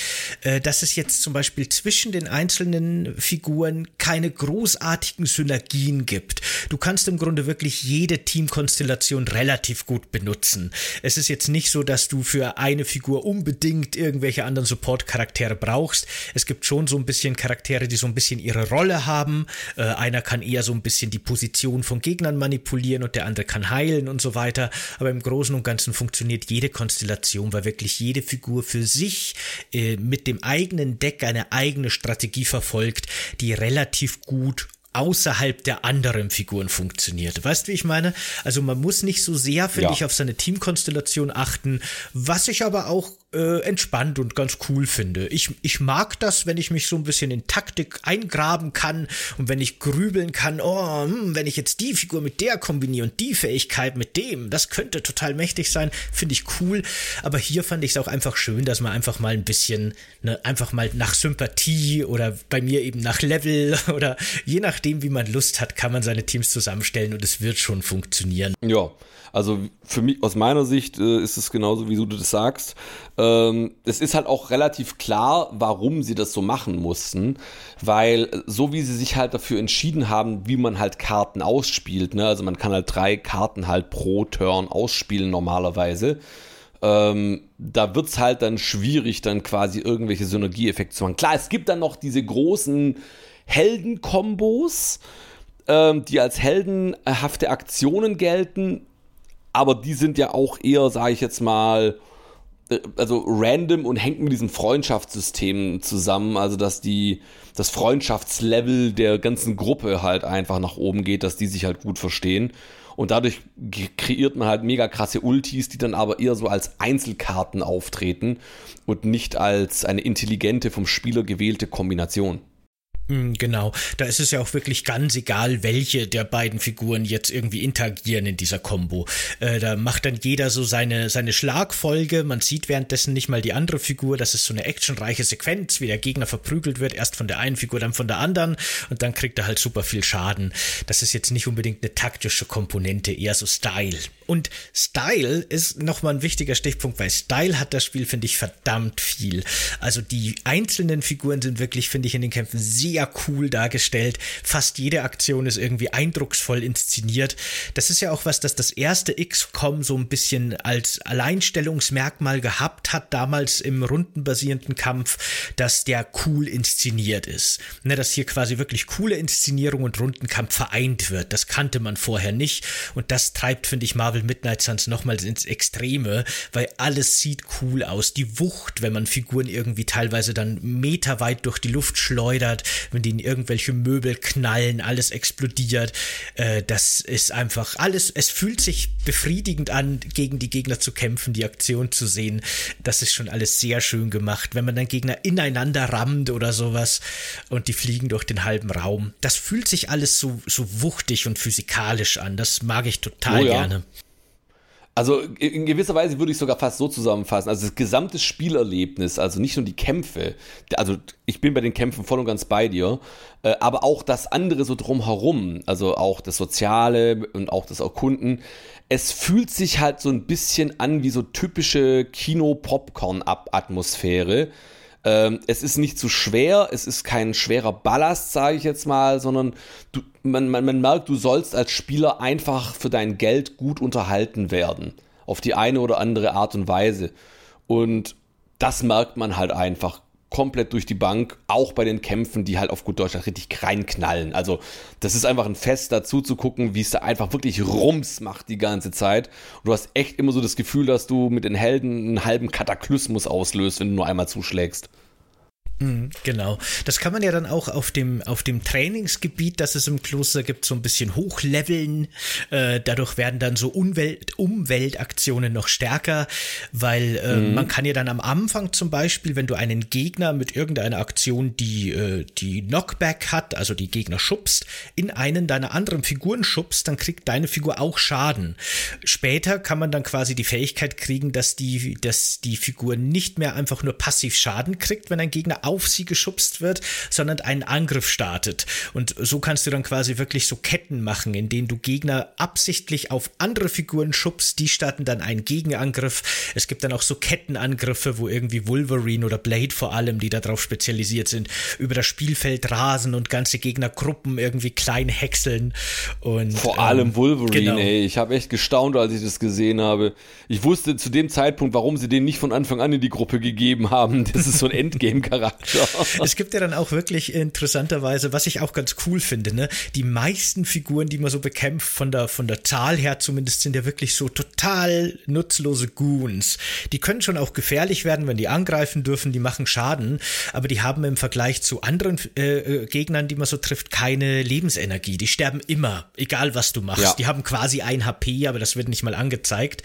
äh, dass es jetzt zum Beispiel zwischen den einzelnen Figuren keine großartigen Synergien gibt. Du kannst im Grunde wirklich jede Teamkonstellation relativ gut benutzen. Es ist jetzt nicht so, dass du für eine Figur unbedingt irgendwelche anderen Support-Charaktere brauchst. Es gibt schon so ein bisschen Charaktere, die so ein bisschen ihre Rolle haben. Äh, einer kann eher so ein bisschen die Position von Gegnern manipulieren isolieren und der andere kann heilen und so weiter. Aber im Großen und Ganzen funktioniert jede Konstellation, weil wirklich jede Figur für sich äh, mit dem eigenen Deck eine eigene Strategie verfolgt, die relativ gut außerhalb der anderen Figuren funktioniert. Weißt du, wie ich meine? Also man muss nicht so sehr, finde ja. ich, auf seine Teamkonstellation achten, was ich aber auch äh, entspannt und ganz cool finde. Ich, ich mag das, wenn ich mich so ein bisschen in Taktik eingraben kann und wenn ich grübeln kann, oh, hm, wenn ich jetzt die Figur mit der kombiniere und die Fähigkeit mit dem, das könnte total mächtig sein, finde ich cool. Aber hier fand ich es auch einfach schön, dass man einfach mal ein bisschen, ne, einfach mal nach Sympathie oder bei mir eben nach Level (laughs) oder je nachdem, wie man Lust hat, kann man seine Teams zusammenstellen und es wird schon funktionieren. Ja, also für mich, aus meiner Sicht äh, ist es genauso, wie du das sagst. Ähm, es ist halt auch relativ klar, warum sie das so machen mussten, weil äh, so wie sie sich halt dafür entschieden haben, wie man halt Karten ausspielt, ne? also man kann halt drei Karten halt pro Turn ausspielen normalerweise. Ähm, da wird's halt dann schwierig, dann quasi irgendwelche Synergieeffekte zu machen. Klar, es gibt dann noch diese großen Heldenkombos, ähm, die als heldenhafte Aktionen gelten, aber die sind ja auch eher, sage ich jetzt mal, äh, also random und hängt mit diesem Freundschaftssystem zusammen, also dass die das Freundschaftslevel der ganzen Gruppe halt einfach nach oben geht, dass die sich halt gut verstehen und dadurch kreiert man halt mega krasse Ultis, die dann aber eher so als Einzelkarten auftreten und nicht als eine intelligente vom Spieler gewählte Kombination. Hm, genau, da ist es ja auch wirklich ganz egal, welche der beiden Figuren jetzt irgendwie interagieren in dieser Combo. Äh, da macht dann jeder so seine, seine Schlagfolge. Man sieht währenddessen nicht mal die andere Figur. Das ist so eine actionreiche Sequenz, wie der Gegner verprügelt wird. Erst von der einen Figur, dann von der anderen. Und dann kriegt er halt super viel Schaden. Das ist jetzt nicht unbedingt eine taktische Komponente, eher so Style. Und Style ist nochmal ein wichtiger Stichpunkt, weil Style hat das Spiel, finde ich, verdammt viel. Also die einzelnen Figuren sind wirklich, finde ich, in den Kämpfen sehr cool dargestellt. Fast jede Aktion ist irgendwie eindrucksvoll inszeniert. Das ist ja auch was, das das erste XCOM so ein bisschen als Alleinstellungsmerkmal gehabt hat, damals im rundenbasierenden Kampf, dass der cool inszeniert ist. Ne, dass hier quasi wirklich coole Inszenierung und Rundenkampf vereint wird. Das kannte man vorher nicht. Und das treibt, finde ich, Marvel Marvel Midnight Suns nochmals ins Extreme, weil alles sieht cool aus. Die Wucht, wenn man Figuren irgendwie teilweise dann meterweit durch die Luft schleudert, wenn die in irgendwelche Möbel knallen, alles explodiert. Äh, das ist einfach alles, es fühlt sich befriedigend an, gegen die Gegner zu kämpfen, die Aktion zu sehen. Das ist schon alles sehr schön gemacht. Wenn man dann Gegner ineinander rammt oder sowas und die fliegen durch den halben Raum. Das fühlt sich alles so, so wuchtig und physikalisch an. Das mag ich total oh ja. gerne. Also in gewisser Weise würde ich sogar fast so zusammenfassen. Also das gesamte Spielerlebnis, also nicht nur die Kämpfe, also ich bin bei den Kämpfen voll und ganz bei dir, äh, aber auch das andere so drumherum, also auch das Soziale und auch das Erkunden. Es fühlt sich halt so ein bisschen an wie so typische Kino-Popcorn-Atmosphäre. Ähm, es ist nicht zu schwer, es ist kein schwerer Ballast, sage ich jetzt mal, sondern du, man, man, man merkt, du sollst als Spieler einfach für dein Geld gut unterhalten werden. Auf die eine oder andere Art und Weise. Und das merkt man halt einfach komplett durch die Bank, auch bei den Kämpfen, die halt auf gut Deutsch richtig reinknallen. Also das ist einfach ein Fest dazu zu gucken, wie es da einfach wirklich Rums macht die ganze Zeit. Und du hast echt immer so das Gefühl, dass du mit den Helden einen halben Kataklysmus auslöst, wenn du nur einmal zuschlägst. Mhm, genau. Das kann man ja dann auch auf dem, auf dem Trainingsgebiet, das es im Kloster gibt, so ein bisschen hochleveln. Äh, dadurch werden dann so Umwelt, Umweltaktionen noch stärker, weil äh, mhm. man kann ja dann am Anfang zum Beispiel, wenn du einen Gegner mit irgendeiner Aktion, die, äh, die Knockback hat, also die Gegner schubst, in einen deiner anderen Figuren schubst, dann kriegt deine Figur auch Schaden. Später kann man dann quasi die Fähigkeit kriegen, dass die, dass die Figur nicht mehr einfach nur passiv Schaden kriegt, wenn ein Gegner auf sie geschubst wird, sondern einen Angriff startet. Und so kannst du dann quasi wirklich so Ketten machen, in denen du Gegner absichtlich auf andere Figuren schubst, die starten dann einen Gegenangriff. Es gibt dann auch so Kettenangriffe, wo irgendwie Wolverine oder Blade vor allem, die darauf spezialisiert sind, über das Spielfeld rasen und ganze Gegnergruppen irgendwie klein häckseln. Und, vor ähm, allem Wolverine, genau. ey. Ich habe echt gestaunt, als ich das gesehen habe. Ich wusste zu dem Zeitpunkt, warum sie den nicht von Anfang an in die Gruppe gegeben haben. Das ist so ein Endgame-Charakter. Es gibt ja dann auch wirklich interessanterweise, was ich auch ganz cool finde, ne? Die meisten Figuren, die man so bekämpft, von der, von der Zahl her zumindest, sind ja wirklich so total nutzlose Goons. Die können schon auch gefährlich werden, wenn die angreifen dürfen, die machen Schaden, aber die haben im Vergleich zu anderen äh, äh Gegnern, die man so trifft, keine Lebensenergie. Die sterben immer, egal was du machst. Ja. Die haben quasi ein HP, aber das wird nicht mal angezeigt.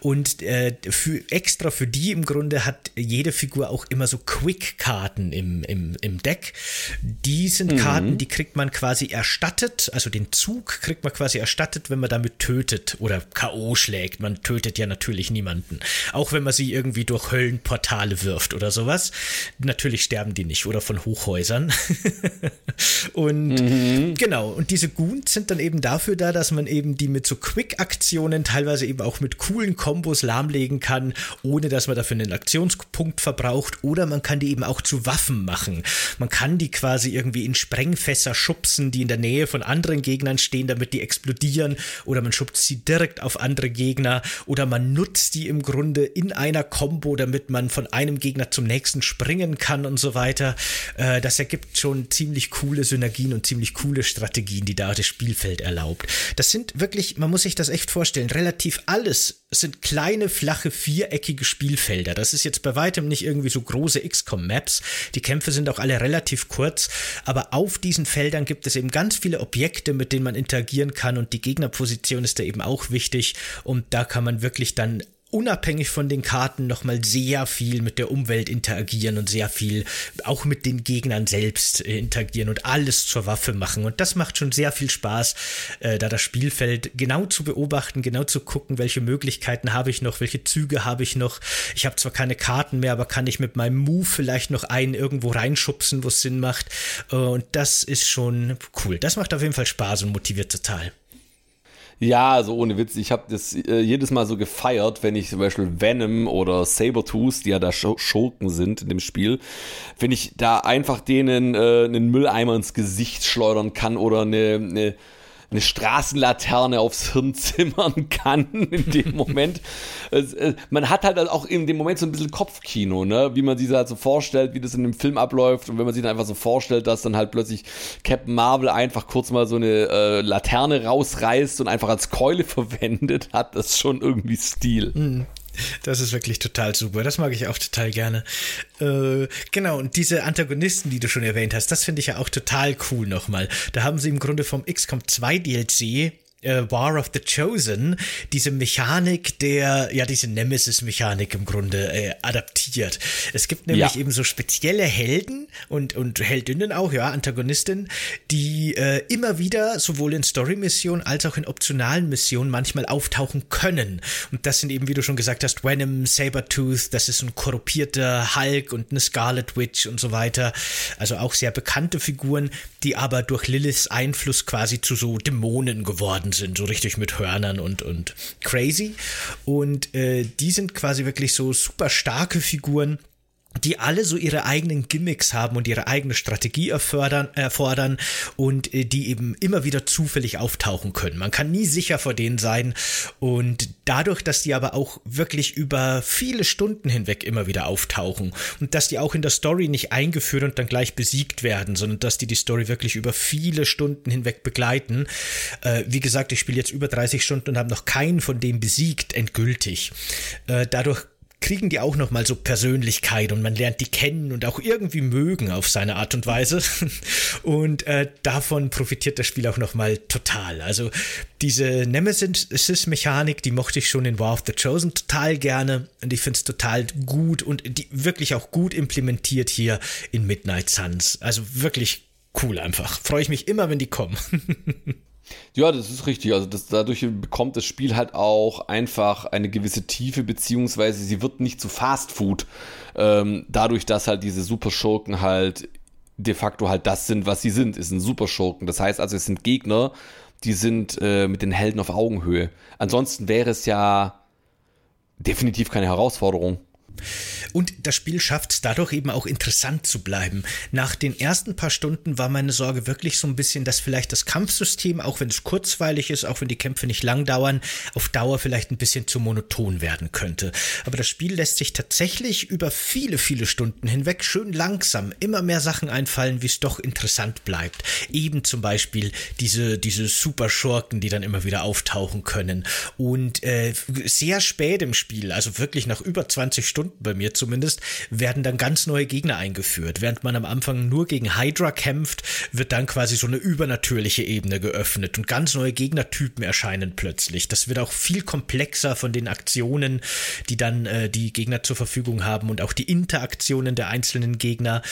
Und äh, für, extra für die im Grunde hat jede Figur auch immer so Quick-Karten im, im, im Deck. Die sind mhm. Karten, die kriegt man quasi erstattet, also den Zug kriegt man quasi erstattet, wenn man damit tötet oder K.O. schlägt. Man tötet ja natürlich niemanden. Auch wenn man sie irgendwie durch Höllenportale wirft oder sowas. Natürlich sterben die nicht oder von Hochhäusern. (laughs) und mhm. genau, und diese Goons sind dann eben dafür da, dass man eben die mit so Quick-Aktionen, teilweise eben auch mit coolen Kombos lahmlegen kann, ohne dass man dafür einen Aktionspunkt verbraucht. Oder man kann die eben auch zu Waffen machen. Man kann die quasi irgendwie in Sprengfässer schubsen, die in der Nähe von anderen Gegnern stehen, damit die explodieren. Oder man schubst sie direkt auf andere Gegner. Oder man nutzt die im Grunde in einer Combo, damit man von einem Gegner zum nächsten springen kann und so weiter. Äh, das ergibt schon ziemlich coole Synergien und ziemlich coole Strategien, die da das Spielfeld erlaubt. Das sind wirklich, man muss sich das echt vorstellen, relativ alles sind kleine, flache, viereckige Spielfelder. Das ist jetzt bei weitem nicht irgendwie so große XCOM-Maps. Die Kämpfe sind auch alle relativ kurz, aber auf diesen Feldern gibt es eben ganz viele Objekte, mit denen man interagieren kann und die Gegnerposition ist da eben auch wichtig und da kann man wirklich dann unabhängig von den Karten nochmal sehr viel mit der Umwelt interagieren und sehr viel auch mit den Gegnern selbst äh, interagieren und alles zur Waffe machen. Und das macht schon sehr viel Spaß, äh, da das Spielfeld genau zu beobachten, genau zu gucken, welche Möglichkeiten habe ich noch, welche Züge habe ich noch. Ich habe zwar keine Karten mehr, aber kann ich mit meinem Move vielleicht noch einen irgendwo reinschubsen, wo es Sinn macht. Äh, und das ist schon cool. Das macht auf jeden Fall Spaß und motiviert total. Ja, also ohne Witz, ich habe das äh, jedes Mal so gefeiert, wenn ich zum Beispiel Venom oder Sabertooth, die ja da Schurken sind in dem Spiel, wenn ich da einfach denen äh, einen Mülleimer ins Gesicht schleudern kann oder eine, eine eine Straßenlaterne aufs Hirn zimmern (laughs) kann in dem Moment. Äh, man hat halt auch in dem Moment so ein bisschen Kopfkino, ne? wie man sich halt so vorstellt, wie das in dem Film abläuft und wenn man sich dann einfach so vorstellt, dass dann halt plötzlich Captain Marvel einfach kurz mal so eine äh, Laterne rausreißt und einfach als Keule (laughs) verwendet, hat das schon irgendwie Stil. Mhm. Das ist wirklich total super. Das mag ich auch total gerne. Äh, genau, und diese Antagonisten, die du schon erwähnt hast, das finde ich ja auch total cool nochmal. Da haben sie im Grunde vom XCOM 2 DLC äh, War of the Chosen diese Mechanik der, ja, diese Nemesis-Mechanik im Grunde äh, adaptiert. Es gibt nämlich ja. eben so spezielle Helden und, und Heldinnen auch, ja, Antagonistinnen, die äh, immer wieder sowohl in Story-Missionen als auch in optionalen Missionen manchmal auftauchen können. Und das sind eben, wie du schon gesagt hast, Venom, Sabertooth, das ist ein korruptierter Hulk und eine Scarlet Witch und so weiter. Also auch sehr bekannte Figuren, die aber durch Liliths Einfluss quasi zu so Dämonen geworden sind, so richtig mit Hörnern und, und crazy. Und äh, die sind quasi wirklich so super starke Figuren die alle so ihre eigenen Gimmicks haben und ihre eigene Strategie erfordern, erfordern und äh, die eben immer wieder zufällig auftauchen können. Man kann nie sicher vor denen sein und dadurch, dass die aber auch wirklich über viele Stunden hinweg immer wieder auftauchen und dass die auch in der Story nicht eingeführt und dann gleich besiegt werden, sondern dass die die Story wirklich über viele Stunden hinweg begleiten. Äh, wie gesagt, ich spiele jetzt über 30 Stunden und habe noch keinen von denen besiegt, endgültig. Äh, dadurch kriegen die auch nochmal so Persönlichkeit und man lernt die kennen und auch irgendwie mögen auf seine Art und Weise. (laughs) Und äh, davon profitiert das Spiel auch nochmal total. Also diese Nemesis-Mechanik, die mochte ich schon in War of the Chosen total gerne und ich finde es total gut und die wirklich auch gut implementiert hier in Midnight Suns. Also wirklich cool einfach. Freue ich mich immer, wenn die kommen. (laughs) Ja, das ist richtig. Also das, dadurch bekommt das Spiel halt auch einfach eine gewisse Tiefe, beziehungsweise sie wird nicht zu Fast Food. Ähm, dadurch, dass halt diese Superschurken halt de facto halt das sind, was sie sind, ist ein Superschurken. Das heißt also, es sind Gegner, die sind äh, mit den Helden auf Augenhöhe. Ansonsten wäre es ja definitiv keine Herausforderung. Und das Spiel schafft es dadurch eben auch interessant zu bleiben. Nach den ersten paar Stunden war meine Sorge wirklich so ein bisschen, dass vielleicht das Kampfsystem, auch wenn es kurzweilig ist, auch wenn die Kämpfe nicht lang dauern, auf Dauer vielleicht ein bisschen zu monoton werden könnte. Aber das Spiel lässt sich tatsächlich über viele, viele Stunden hinweg schön langsam immer mehr Sachen einfallen, wie es doch interessant bleibt. Eben zum Beispiel diese, diese super Schurken, die dann immer wieder auftauchen können. Und äh, sehr spät im Spiel, also wirklich nach über 20 Stunden bei mir zumindest, werden dann ganz neue Gegner eingeführt. Während man am Anfang nur gegen Hydra kämpft, wird dann quasi so eine übernatürliche Ebene geöffnet und ganz neue Gegnertypen erscheinen plötzlich. Das wird auch viel komplexer von den Aktionen, die dann äh, die Gegner zur Verfügung haben und auch die Interaktionen der einzelnen Gegner.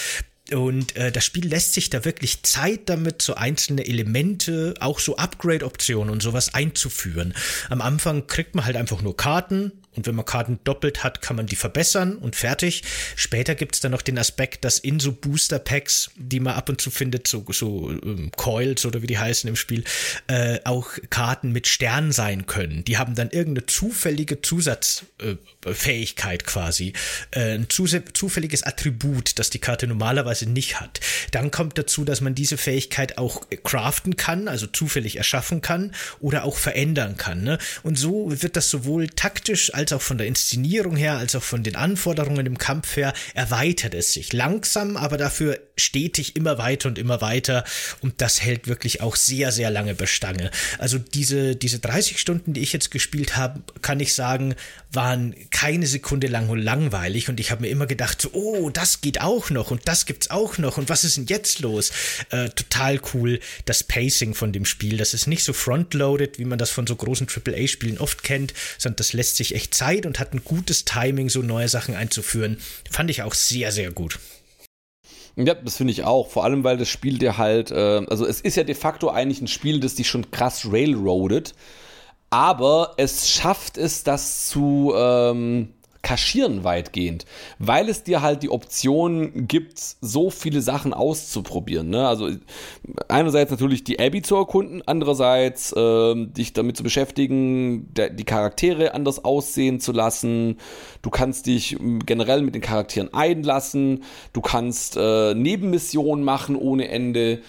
Und äh, das Spiel lässt sich da wirklich Zeit damit, so einzelne Elemente, auch so Upgrade-Optionen und sowas einzuführen. Am Anfang kriegt man halt einfach nur Karten, und wenn man Karten doppelt hat, kann man die verbessern und fertig. Später gibt es dann noch den Aspekt, dass in so Booster Packs, die man ab und zu findet, so, so ähm, Coils oder wie die heißen im Spiel, äh, auch Karten mit Sternen sein können. Die haben dann irgendeine zufällige Zusatzfähigkeit äh, quasi. Äh, ein zufälliges Attribut, das die Karte normalerweise nicht hat. Dann kommt dazu, dass man diese Fähigkeit auch craften kann, also zufällig erschaffen kann oder auch verändern kann. Ne? Und so wird das sowohl taktisch als als auch von der Inszenierung her, als auch von den Anforderungen im Kampf her, erweitert es sich. Langsam, aber dafür stetig immer weiter und immer weiter. Und das hält wirklich auch sehr, sehr lange Bestange. Also diese, diese 30 Stunden, die ich jetzt gespielt habe, kann ich sagen, waren keine Sekunde lang langweilig. Und ich habe mir immer gedacht, so, oh, das geht auch noch und das gibt's auch noch. Und was ist denn jetzt los? Äh, total cool, das Pacing von dem Spiel. Das ist nicht so frontloaded, wie man das von so großen AAA-Spielen oft kennt, sondern das lässt sich echt Zeit und hat ein gutes Timing, so neue Sachen einzuführen. Fand ich auch sehr, sehr gut. Ja, das finde ich auch. Vor allem, weil das Spiel dir halt, äh, also es ist ja de facto eigentlich ein Spiel, das dich schon krass railroadet, aber es schafft es, das zu, ähm, kaschieren weitgehend, weil es dir halt die Option gibt, so viele Sachen auszuprobieren. Ne? Also einerseits natürlich die Abby zu erkunden, andererseits äh, dich damit zu beschäftigen, der, die Charaktere anders aussehen zu lassen. Du kannst dich generell mit den Charakteren einlassen. Du kannst äh, Nebenmissionen machen ohne Ende.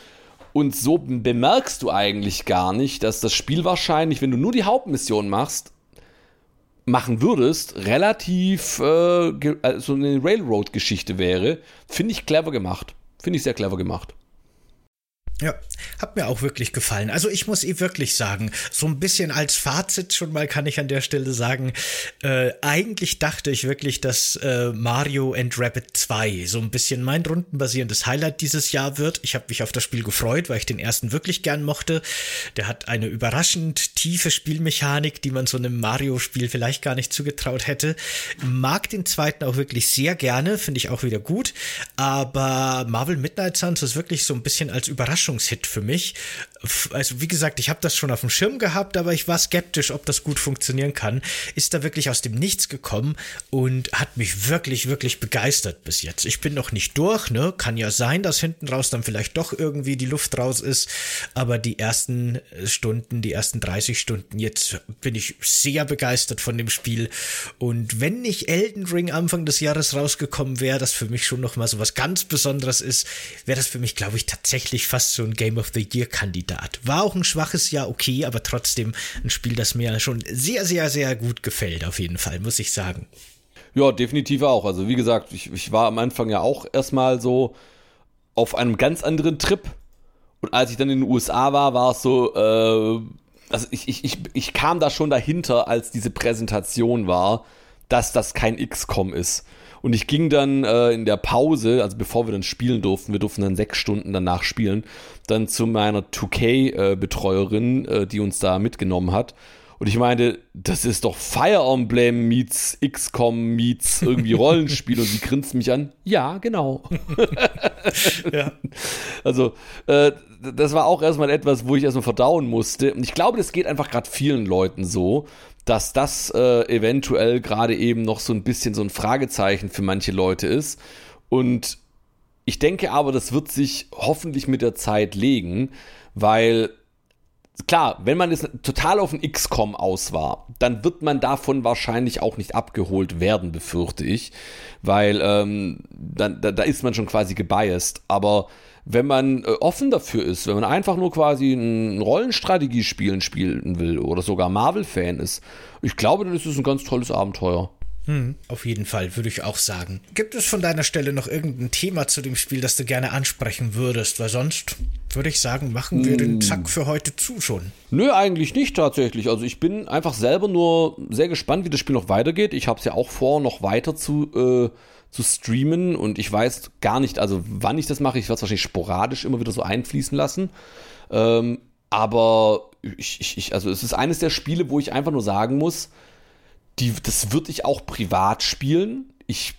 Und so bemerkst du eigentlich gar nicht, dass das Spiel wahrscheinlich, wenn du nur die Hauptmission machst, machen würdest, relativ äh, also eine Railroad-Geschichte wäre, finde ich clever gemacht. Finde ich sehr clever gemacht. Ja, hat mir auch wirklich gefallen. Also ich muss eh wirklich sagen, so ein bisschen als Fazit schon mal kann ich an der Stelle sagen, äh, eigentlich dachte ich wirklich, dass äh, Mario and Rabbit 2 so ein bisschen mein rundenbasierendes Highlight dieses Jahr wird. Ich habe mich auf das Spiel gefreut, weil ich den ersten wirklich gern mochte. Der hat eine überraschend tiefe Spielmechanik, die man so einem Mario-Spiel vielleicht gar nicht zugetraut hätte. Mag den zweiten auch wirklich sehr gerne, finde ich auch wieder gut. Aber Marvel Midnight Suns ist wirklich so ein bisschen als Überraschung Überraschungshit für mich. Also wie gesagt, ich habe das schon auf dem Schirm gehabt, aber ich war skeptisch, ob das gut funktionieren kann. Ist da wirklich aus dem Nichts gekommen und hat mich wirklich, wirklich begeistert bis jetzt. Ich bin noch nicht durch, ne? Kann ja sein, dass hinten raus dann vielleicht doch irgendwie die Luft raus ist, aber die ersten Stunden, die ersten 30 Stunden, jetzt bin ich sehr begeistert von dem Spiel. Und wenn nicht Elden Ring Anfang des Jahres rausgekommen wäre, das für mich schon nochmal so was ganz Besonderes ist, wäre das für mich, glaube ich, tatsächlich fast so ein Game of the Year Kandidat. War auch ein schwaches Jahr, okay, aber trotzdem ein Spiel, das mir schon sehr, sehr, sehr gut gefällt, auf jeden Fall, muss ich sagen. Ja, definitiv auch. Also wie gesagt, ich, ich war am Anfang ja auch erstmal so auf einem ganz anderen Trip. Und als ich dann in den USA war, war es so, äh, also ich, ich, ich, ich kam da schon dahinter, als diese Präsentation war, dass das kein XCOM ist. Und ich ging dann äh, in der Pause, also bevor wir dann spielen durften, wir durften dann sechs Stunden danach spielen, dann zu meiner 2K-Betreuerin, äh, äh, die uns da mitgenommen hat. Und ich meinte, das ist doch Fire Emblem meets XCOM meets irgendwie (laughs) Rollenspiel. und sie grinst mich an. Ja, genau. (laughs) ja. Also, äh, das war auch erstmal etwas, wo ich erstmal verdauen musste. Und ich glaube, das geht einfach gerade vielen Leuten so, dass das äh, eventuell gerade eben noch so ein bisschen so ein Fragezeichen für manche Leute ist. Und ich denke aber, das wird sich hoffentlich mit der Zeit legen, weil klar, wenn man jetzt total auf ein XCOM aus war, dann wird man davon wahrscheinlich auch nicht abgeholt werden, befürchte ich. Weil ähm, dann, da, da ist man schon quasi gebiased. Aber wenn man äh, offen dafür ist, wenn man einfach nur quasi ein Rollenstrategiespielen spielen will oder sogar Marvel-Fan ist, ich glaube, dann ist es ein ganz tolles Abenteuer. Hm, auf jeden Fall, würde ich auch sagen. Gibt es von deiner Stelle noch irgendein Thema zu dem Spiel, das du gerne ansprechen würdest? Weil sonst würde ich sagen, machen wir den hm. Zack für heute zu schon. Nö, eigentlich nicht tatsächlich. Also ich bin einfach selber nur sehr gespannt, wie das Spiel noch weitergeht. Ich habe es ja auch vor, noch weiter zu, äh, zu streamen und ich weiß gar nicht, also wann ich das mache. Ich werde es wahrscheinlich sporadisch immer wieder so einfließen lassen. Ähm, aber ich, ich, also es ist eines der Spiele, wo ich einfach nur sagen muss, die, das würde ich auch privat spielen. Ich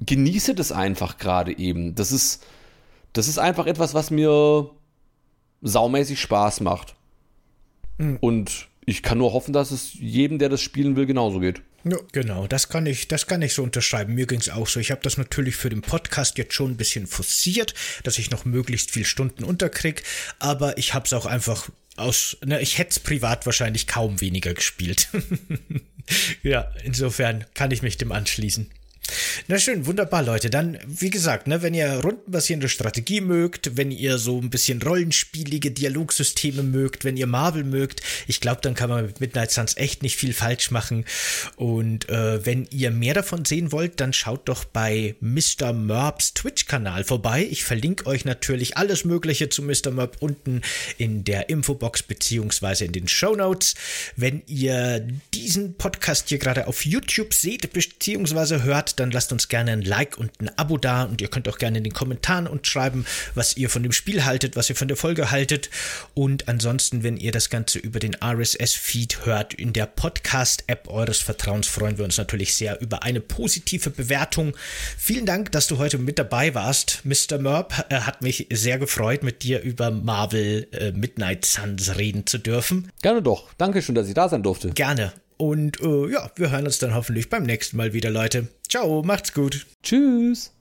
genieße das einfach gerade eben. Das ist, das ist einfach etwas, was mir saumäßig Spaß macht. Mhm. Und ich kann nur hoffen, dass es jedem, der das spielen will, genauso geht. Ja, genau, das kann ich, das kann ich so unterschreiben. Mir ging es auch so. Ich habe das natürlich für den Podcast jetzt schon ein bisschen forciert, dass ich noch möglichst viel Stunden unterkrieg, aber ich habe es auch einfach aus, ne, ich hätte es privat wahrscheinlich kaum weniger gespielt. (laughs) ja, insofern kann ich mich dem anschließen. Na schön, wunderbar, Leute. Dann, wie gesagt, ne, wenn ihr rundenbasierende Strategie mögt, wenn ihr so ein bisschen rollenspielige Dialogsysteme mögt, wenn ihr Marvel mögt, ich glaube, dann kann man mit Midnight Suns echt nicht viel falsch machen. Und äh, wenn ihr mehr davon sehen wollt, dann schaut doch bei Mr. Merbs Twitch-Kanal vorbei. Ich verlinke euch natürlich alles Mögliche zu Mr. Merb unten in der Infobox beziehungsweise in den Show Notes. Wenn ihr diesen Podcast hier gerade auf YouTube seht beziehungsweise hört, dann lasst uns gerne ein Like und ein Abo da und ihr könnt auch gerne in den Kommentaren uns schreiben, was ihr von dem Spiel haltet, was ihr von der Folge haltet. Und ansonsten, wenn ihr das Ganze über den RSS-Feed hört, in der Podcast-App eures Vertrauens, freuen wir uns natürlich sehr über eine positive Bewertung. Vielen Dank, dass du heute mit dabei warst, Mr. Merb. Äh, hat mich sehr gefreut, mit dir über Marvel äh, Midnight Suns reden zu dürfen. Gerne doch. Dankeschön, dass ich da sein durfte. Gerne. Und äh, ja, wir hören uns dann hoffentlich beim nächsten Mal wieder, Leute. Ciao, macht's gut. Tschüss.